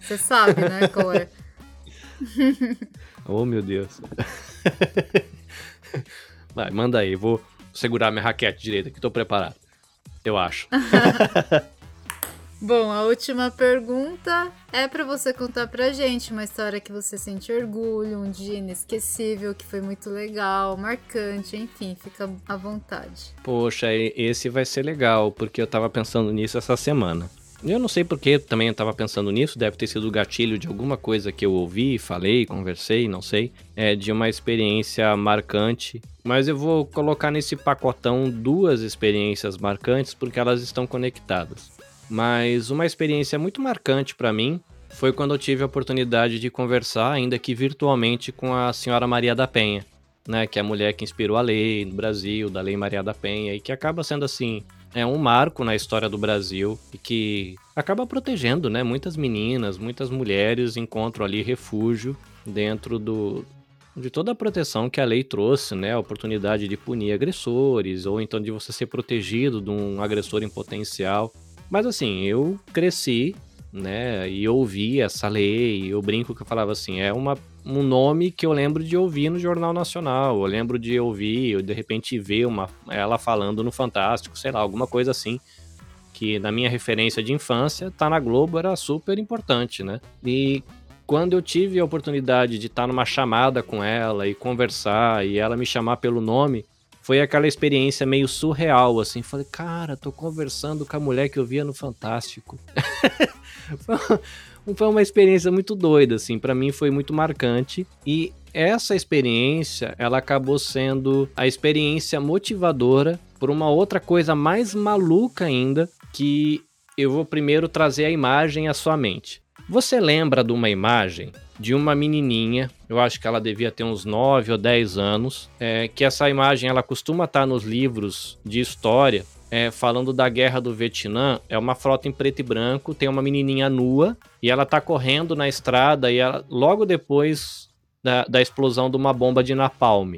Você sabe, né, é? <laughs> oh, meu Deus. <laughs> Vai, manda aí. Vou segurar minha raquete direita que tô preparado. Eu acho. <laughs> Bom, a última pergunta é para você contar pra gente uma história que você sente orgulho, um dia inesquecível, que foi muito legal, marcante, enfim, fica à vontade. Poxa, esse vai ser legal, porque eu tava pensando nisso essa semana. Eu não sei porque também eu tava pensando nisso, deve ter sido o gatilho de alguma coisa que eu ouvi, falei, conversei, não sei. É de uma experiência marcante. Mas eu vou colocar nesse pacotão duas experiências marcantes porque elas estão conectadas. Mas uma experiência muito marcante para mim foi quando eu tive a oportunidade de conversar, ainda que virtualmente, com a senhora Maria da Penha, né, que é a mulher que inspirou a lei no Brasil, da Lei Maria da Penha, e que acaba sendo assim, é um marco na história do Brasil e que acaba protegendo, né, muitas meninas, muitas mulheres encontram ali refúgio dentro do de toda a proteção que a lei trouxe, né, a oportunidade de punir agressores ou então de você ser protegido de um agressor em potencial. Mas assim, eu cresci, né, e ouvi essa lei, eu brinco que eu falava assim, é uma, um nome que eu lembro de ouvir no Jornal Nacional, eu lembro de ouvir, ou de repente ver uma, ela falando no Fantástico, sei lá, alguma coisa assim, que na minha referência de infância, tá na Globo era super importante, né? E quando eu tive a oportunidade de estar tá numa chamada com ela e conversar e ela me chamar pelo nome, foi aquela experiência meio surreal, assim. Falei, cara, tô conversando com a mulher que eu via no Fantástico. <laughs> foi uma experiência muito doida, assim. para mim foi muito marcante. E essa experiência, ela acabou sendo a experiência motivadora por uma outra coisa mais maluca ainda, que eu vou primeiro trazer a imagem à sua mente. Você lembra de uma imagem de uma menininha, eu acho que ela devia ter uns 9 ou 10 anos, é, que essa imagem ela costuma estar nos livros de história, é, falando da guerra do Vietnã, é uma foto em preto e branco, tem uma menininha nua e ela tá correndo na estrada e ela, logo depois da, da explosão de uma bomba de napalm.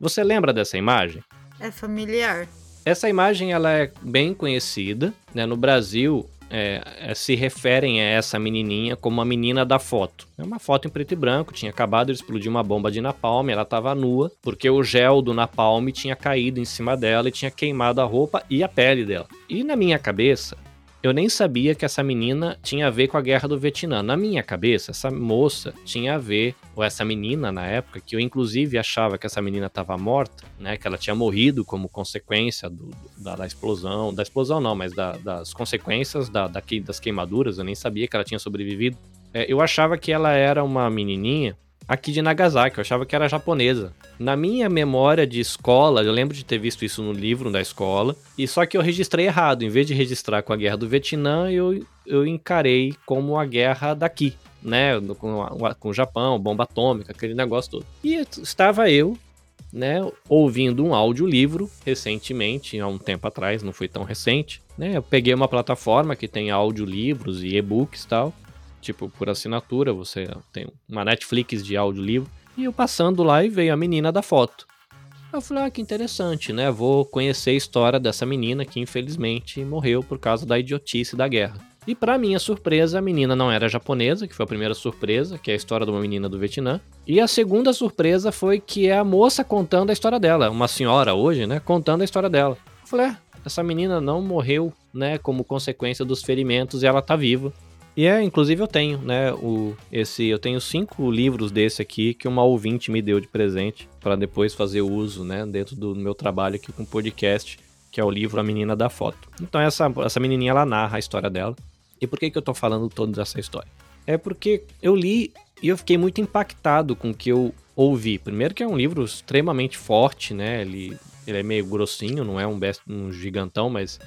Você lembra dessa imagem? É familiar. Essa imagem ela é bem conhecida, né? No Brasil, é, é, se referem a essa menininha como a menina da foto. É uma foto em preto e branco, tinha acabado de explodir uma bomba de napalm, ela estava nua, porque o gel do napalm tinha caído em cima dela e tinha queimado a roupa e a pele dela. E na minha cabeça, eu nem sabia que essa menina tinha a ver com a guerra do Vietnã. Na minha cabeça, essa moça tinha a ver, ou essa menina na época, que eu inclusive achava que essa menina estava morta, né? Que ela tinha morrido como consequência do, da, da, explosão. Da explosão não, mas da, das consequências da, da, das queimaduras. Eu nem sabia que ela tinha sobrevivido. É, eu achava que ela era uma menininha aqui de Nagasaki, eu achava que era japonesa. Na minha memória de escola, eu lembro de ter visto isso no livro da escola, e só que eu registrei errado. Em vez de registrar com a guerra do Vietnã, eu, eu encarei como a guerra daqui, né? Com, com o Japão, bomba atômica, aquele negócio todo. E estava eu, né, ouvindo um audiolivro recentemente, há um tempo atrás, não foi tão recente, né? Eu peguei uma plataforma que tem audiolivros e e-books e tal, tipo por assinatura, você tem uma Netflix de audiolivro. E eu passando lá e veio a menina da foto. Eu falei, ah, que interessante, né? Vou conhecer a história dessa menina que infelizmente morreu por causa da idiotice da guerra. E para minha surpresa, a menina não era japonesa, que foi a primeira surpresa, que é a história de uma menina do Vietnã. E a segunda surpresa foi que é a moça contando a história dela, uma senhora hoje, né, contando a história dela. Eu falei, é, essa menina não morreu, né, como consequência dos ferimentos e ela tá viva. E é, inclusive eu tenho, né, o, esse, eu tenho cinco livros desse aqui que uma ouvinte me deu de presente para depois fazer uso, né, dentro do meu trabalho aqui com podcast, que é o livro A Menina da Foto. Então essa, essa menininha, ela narra a história dela. E por que que eu tô falando toda essa história? É porque eu li e eu fiquei muito impactado com o que eu ouvi. Primeiro que é um livro extremamente forte, né, ele, ele é meio grossinho, não é um, best, um gigantão, mas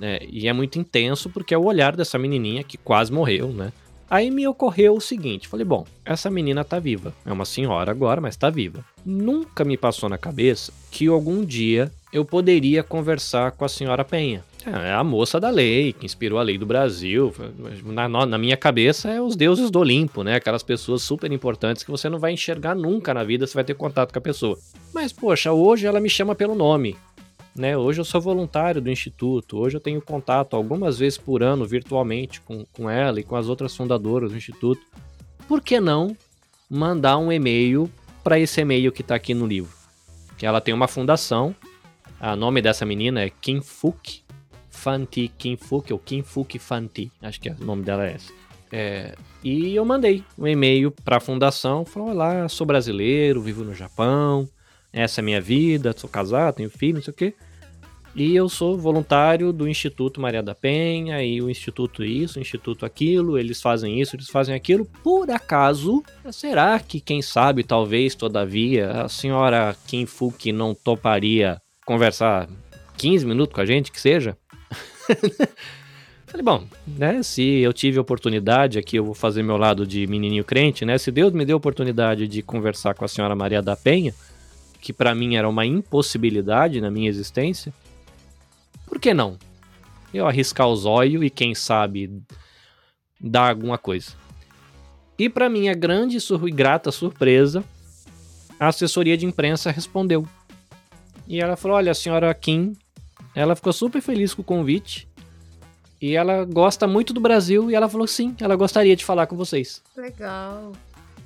É, e é muito intenso porque é o olhar dessa menininha que quase morreu, né? Aí me ocorreu o seguinte, falei, bom, essa menina tá viva. É uma senhora agora, mas tá viva. Nunca me passou na cabeça que algum dia eu poderia conversar com a senhora Penha. É a moça da lei, que inspirou a lei do Brasil. Na, na, minha cabeça é os deuses do Olimpo, né? Aquelas pessoas super importantes que você não vai enxergar nunca na vida, você vai ter contato com a pessoa. Mas, poxa, hoje ela me chama pelo nome. Né? Hoje eu sou voluntário do Instituto, hoje eu tenho contato algumas vezes por ano virtualmente com, com ela e com as outras fundadoras do Instituto. Por que não mandar um e-mail para esse e-mail que está aqui no livro? Que ela tem uma fundação, o nome dessa menina é Kim Fuk, Fanti Kinfuk, ou Kinfuk Fanti, acho que é, o nome dela é esse. É, e eu mandei um e-mail para a fundação, falou: Olá, sou brasileiro, vivo no Japão, essa é a minha vida, sou casado, tenho filho, não sei o quê. E eu sou voluntário do Instituto Maria da Penha, e o Instituto isso, o Instituto aquilo, eles fazem isso, eles fazem aquilo. Por acaso, será que, quem sabe, talvez, todavia, a senhora Kim Fuk não toparia conversar 15 minutos com a gente, que seja? <laughs> Falei, bom, né, se eu tive oportunidade aqui, eu vou fazer meu lado de menininho crente, né? Se Deus me deu oportunidade de conversar com a senhora Maria da Penha, que para mim era uma impossibilidade na minha existência, por que não? Eu arriscar os olhos e quem sabe dar alguma coisa. E para minha grande e grata surpresa, a assessoria de imprensa respondeu. E ela falou: "Olha, a senhora Kim ela ficou super feliz com o convite. E ela gosta muito do Brasil e ela falou sim, ela gostaria de falar com vocês. Legal.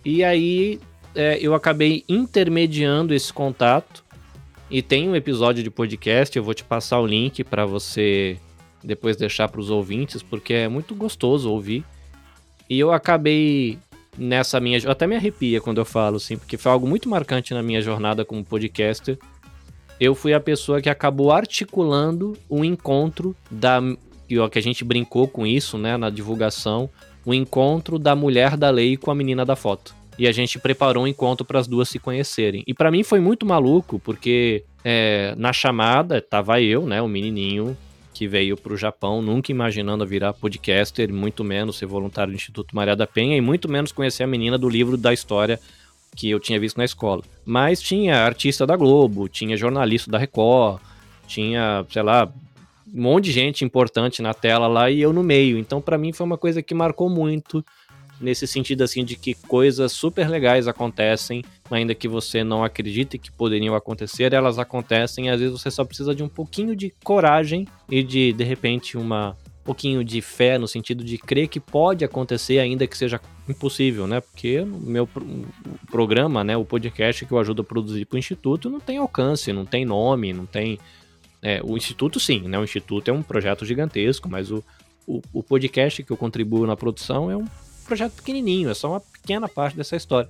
E aí é, eu acabei intermediando esse contato. E tem um episódio de podcast, eu vou te passar o link para você depois deixar para os ouvintes, porque é muito gostoso ouvir. E eu acabei nessa minha. Eu até me arrepia quando eu falo, assim, porque foi algo muito marcante na minha jornada como podcaster eu fui a pessoa que acabou articulando o encontro da que a gente brincou com isso, né, na divulgação, o encontro da mulher da lei com a menina da foto. E a gente preparou um encontro para as duas se conhecerem. E para mim foi muito maluco, porque é, na chamada tava eu, né, o menininho que veio para o Japão, nunca imaginando virar podcaster, muito menos ser voluntário do Instituto Maria da Penha e muito menos conhecer a menina do livro da história que eu tinha visto na escola. Mas tinha artista da Globo, tinha jornalista da Record, tinha, sei lá, um monte de gente importante na tela lá e eu no meio. Então, para mim, foi uma coisa que marcou muito nesse sentido assim de que coisas super legais acontecem, ainda que você não acredite que poderiam acontecer, elas acontecem, e às vezes você só precisa de um pouquinho de coragem e de de repente uma pouquinho de fé no sentido de crer que pode acontecer ainda que seja impossível, né? Porque o meu programa, né, o podcast que eu ajudo a produzir para o instituto não tem alcance, não tem nome, não tem é, o instituto sim, né? O instituto é um projeto gigantesco, mas o, o, o podcast que eu contribuo na produção é um projeto pequenininho, é só uma pequena parte dessa história.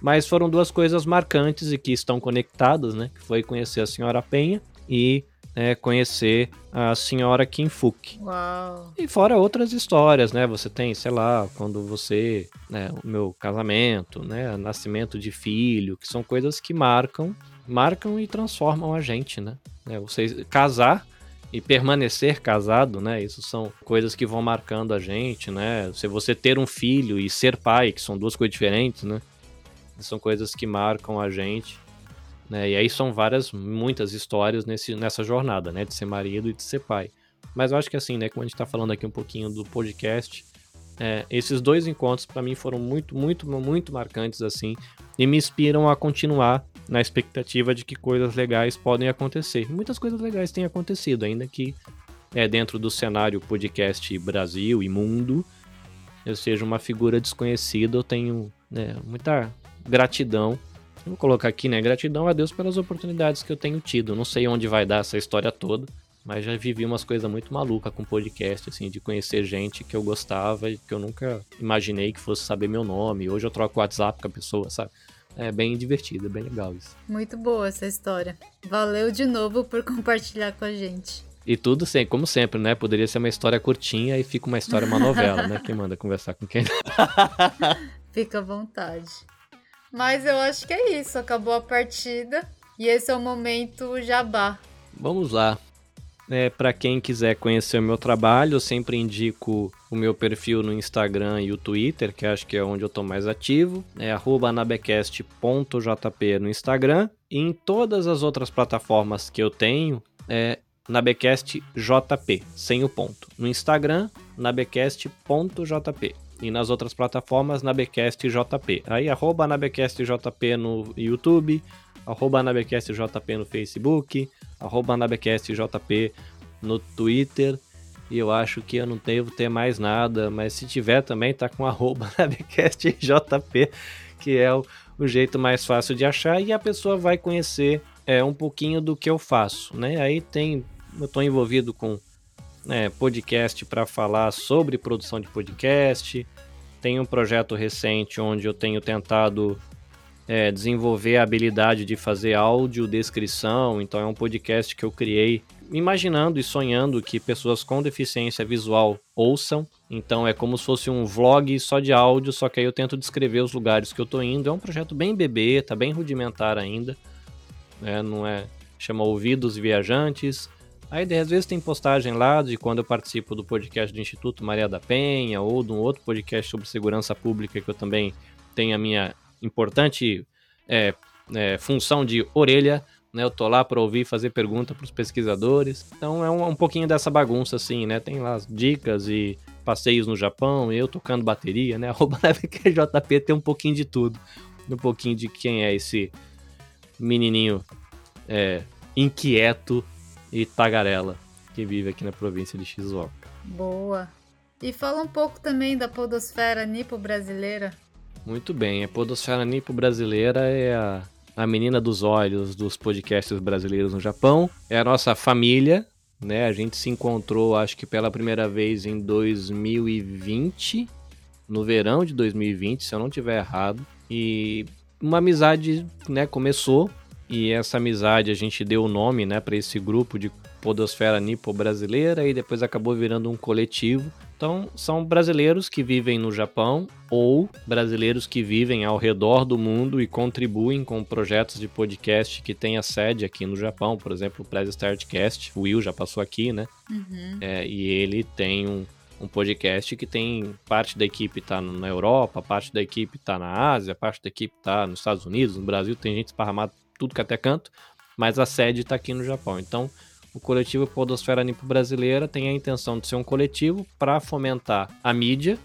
Mas foram duas coisas marcantes e que estão conectadas, né? Que foi conhecer a senhora Penha e né, conhecer a senhora Kim Fuk. Uau. E fora outras histórias, né? Você tem, sei lá, quando você, né, o meu casamento, né, nascimento de filho, que são coisas que marcam, marcam e transformam a gente, né? É, você casar e permanecer casado, né? Isso são coisas que vão marcando a gente, né? Se você ter um filho e ser pai, que são duas coisas diferentes, né? São coisas que marcam a gente. Né? E aí são várias, muitas histórias nesse, nessa jornada, né? De ser marido e de ser pai. Mas eu acho que assim, né? Como a gente tá falando aqui um pouquinho do podcast, é, esses dois encontros para mim foram muito, muito, muito marcantes assim e me inspiram a continuar na expectativa de que coisas legais podem acontecer. Muitas coisas legais têm acontecido, ainda que é, dentro do cenário podcast Brasil e mundo eu seja uma figura desconhecida, eu tenho né, muita gratidão Vou colocar aqui, né? Gratidão a Deus pelas oportunidades que eu tenho tido. Não sei onde vai dar essa história toda, mas já vivi umas coisas muito malucas com podcast, assim, de conhecer gente que eu gostava e que eu nunca imaginei que fosse saber meu nome. Hoje eu troco WhatsApp com a pessoa, sabe? É bem divertido, é bem legal isso. Muito boa essa história. Valeu de novo por <laughs> compartilhar com a gente. E tudo sem, como sempre, né? Poderia ser uma história curtinha e fica uma história, uma novela, né? Quem manda conversar com quem? <laughs> Fica à vontade. Mas eu acho que é isso. Acabou a partida. E esse é o momento jabá. Vamos lá. É, para quem quiser conhecer o meu trabalho, eu sempre indico o meu perfil no Instagram e o Twitter, que acho que é onde eu estou mais ativo. É anabecast.jp no Instagram. E em todas as outras plataformas que eu tenho, é nabecastjp, sem o ponto. No Instagram, nabecast.jp. E nas outras plataformas, nabecastjp. Aí, arroba nabecastjp no YouTube, arroba AnabeCastJP no Facebook, arroba AnabeCastJP no Twitter. E eu acho que eu não devo ter mais nada, mas se tiver também, tá com arroba <laughs> AnabeCastJP, que é o, o jeito mais fácil de achar e a pessoa vai conhecer é, um pouquinho do que eu faço, né? Aí tem, eu estou envolvido com né, podcast para falar sobre produção de podcast. Tem um projeto recente onde eu tenho tentado é, desenvolver a habilidade de fazer áudio descrição. Então é um podcast que eu criei imaginando e sonhando que pessoas com deficiência visual ouçam. Então é como se fosse um vlog só de áudio, só que aí eu tento descrever os lugares que eu tô indo. É um projeto bem bebê, tá bem rudimentar ainda. É, não é chama Ouvidos Viajantes. Aí às vezes tem postagem lá de quando eu participo do podcast do Instituto Maria da Penha ou de um outro podcast sobre segurança pública que eu também tenho a minha importante é, é, função de orelha, né? Eu tô lá para ouvir, fazer pergunta para os pesquisadores. Então é um, um, pouquinho dessa bagunça assim, né? Tem lá as dicas e passeios no Japão, eu tocando bateria, né? <laughs> Arroba JP tem um pouquinho de tudo, um pouquinho de quem é esse menininho é, inquieto e tagarela que vive aqui na província de Shizuoka. Boa. E fala um pouco também da podosfera nipo brasileira. Muito bem, a Podosfera Nipo brasileira é a, a menina dos olhos dos podcasts brasileiros no Japão. É a nossa família, né? A gente se encontrou, acho que pela primeira vez em 2020, no verão de 2020, se eu não tiver errado. E uma amizade, né, começou e essa amizade a gente deu o nome, né, para esse grupo de Podosfera Nipo brasileira e depois acabou virando um coletivo então, são brasileiros que vivem no Japão ou brasileiros que vivem ao redor do mundo e contribuem com projetos de podcast que têm a sede aqui no Japão. Por exemplo, o Press Startcast, o Will já passou aqui, né? Uhum. É, e ele tem um, um podcast que tem parte da equipe tá na Europa, parte da equipe tá na Ásia, parte da equipe tá nos Estados Unidos, no Brasil, tem gente esparramada tudo que até canto, mas a sede tá aqui no Japão. Então, o coletivo Podosfera Nipo Brasileira tem a intenção de ser um coletivo para fomentar a mídia,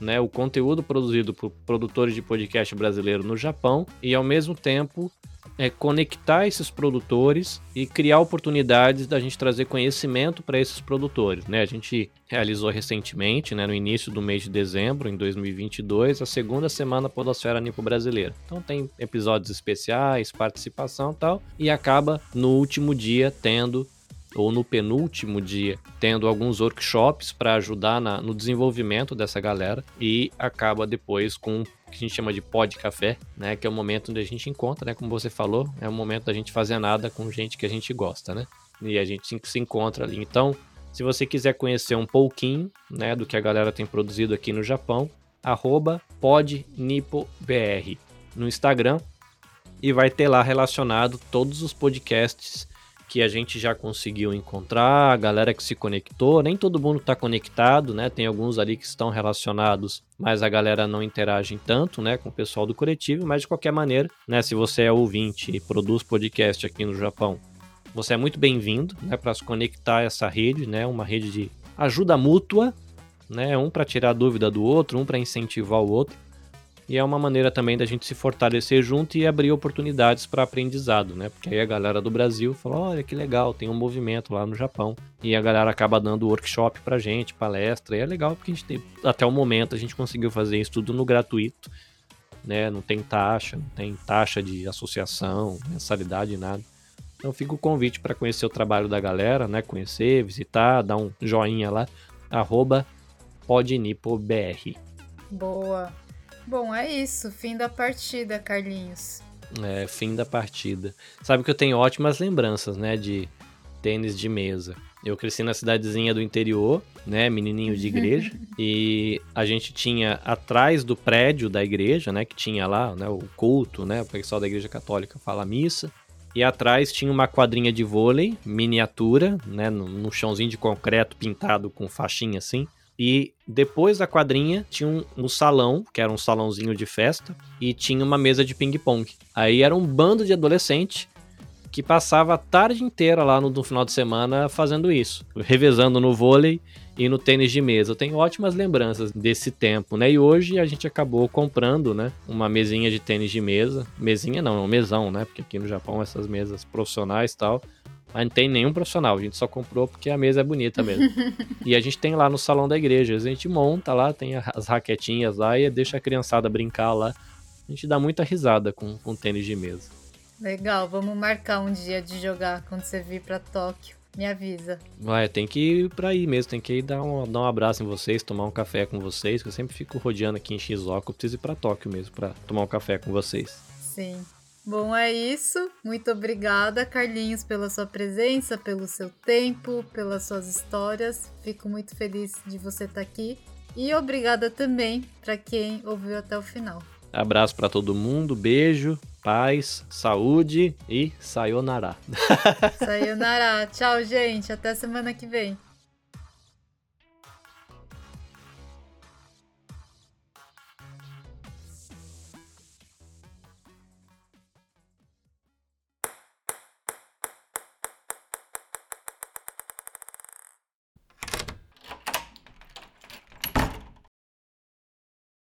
né, o conteúdo produzido por produtores de podcast brasileiro no Japão e ao mesmo tempo é, conectar esses produtores e criar oportunidades da gente trazer conhecimento para esses produtores. Né? A gente realizou recentemente, né, no início do mês de dezembro, em 2022, a segunda semana Podosfera Nipo Brasileira. Então tem episódios especiais, participação e tal, e acaba no último dia tendo ou no penúltimo dia, tendo alguns workshops para ajudar na, no desenvolvimento dessa galera e acaba depois com que a gente chama de pod café, né, que é o momento onde a gente encontra, né, como você falou, é o momento da gente fazer nada com gente que a gente gosta, né? E a gente se encontra ali. Então, se você quiser conhecer um pouquinho, né, do que a galera tem produzido aqui no Japão, arroba podnipobr no Instagram e vai ter lá relacionado todos os podcasts que a gente já conseguiu encontrar, a galera que se conectou, nem todo mundo está conectado, né? Tem alguns ali que estão relacionados, mas a galera não interage tanto, né, com o pessoal do coletivo, mas de qualquer maneira, né, se você é ouvinte e produz podcast aqui no Japão, você é muito bem-vindo, né, para se conectar a essa rede, né, uma rede de ajuda mútua, né, um para tirar dúvida do outro, um para incentivar o outro. E é uma maneira também da gente se fortalecer junto e abrir oportunidades para aprendizado, né? Porque aí a galera do Brasil fala: olha que legal, tem um movimento lá no Japão. E a galera acaba dando workshop pra gente, palestra. E é legal porque a gente tem, até o momento a gente conseguiu fazer isso tudo no gratuito, né? Não tem taxa, não tem taxa de associação, mensalidade, nada. Então fica o convite para conhecer o trabalho da galera, né? Conhecer, visitar, dar um joinha lá, arroba podnipobr. Boa. Bom, é isso. Fim da partida, Carlinhos. É, fim da partida. Sabe que eu tenho ótimas lembranças, né, de tênis de mesa. Eu cresci na cidadezinha do interior, né, menininho de igreja, <laughs> e a gente tinha atrás do prédio da igreja, né, que tinha lá, né, o culto, né, o pessoal da igreja católica fala missa. E atrás tinha uma quadrinha de vôlei, miniatura, né? Num chãozinho de concreto pintado com faixinha assim. E depois da quadrinha tinha um, um, salão, que era um salãozinho de festa, e tinha uma mesa de ping-pong. Aí era um bando de adolescente que passava a tarde inteira lá no, no, final de semana fazendo isso, revezando no vôlei e no tênis de mesa. Eu tenho ótimas lembranças desse tempo, né? E hoje a gente acabou comprando, né, uma mesinha de tênis de mesa. Mesinha não, é um mesão, né? Porque aqui no Japão essas mesas profissionais e tal mas não tem nenhum profissional, a gente só comprou porque a mesa é bonita mesmo. <laughs> e a gente tem lá no salão da igreja, a gente monta lá, tem as raquetinhas lá e deixa a criançada brincar lá. A gente dá muita risada com, com tênis de mesa. Legal, vamos marcar um dia de jogar quando você vir para Tóquio. Me avisa. Vai, tem que ir pra aí mesmo, tem que ir dar um, dar um abraço em vocês, tomar um café com vocês, que eu sempre fico rodeando aqui em Shizuoka, eu preciso ir pra Tóquio mesmo para tomar um café com vocês. Sim. Bom, é isso. Muito obrigada, Carlinhos, pela sua presença, pelo seu tempo, pelas suas histórias. Fico muito feliz de você estar aqui. E obrigada também para quem ouviu até o final. Abraço para todo mundo, beijo, paz, saúde e sayonara. <laughs> sayonara. Tchau, gente. Até semana que vem.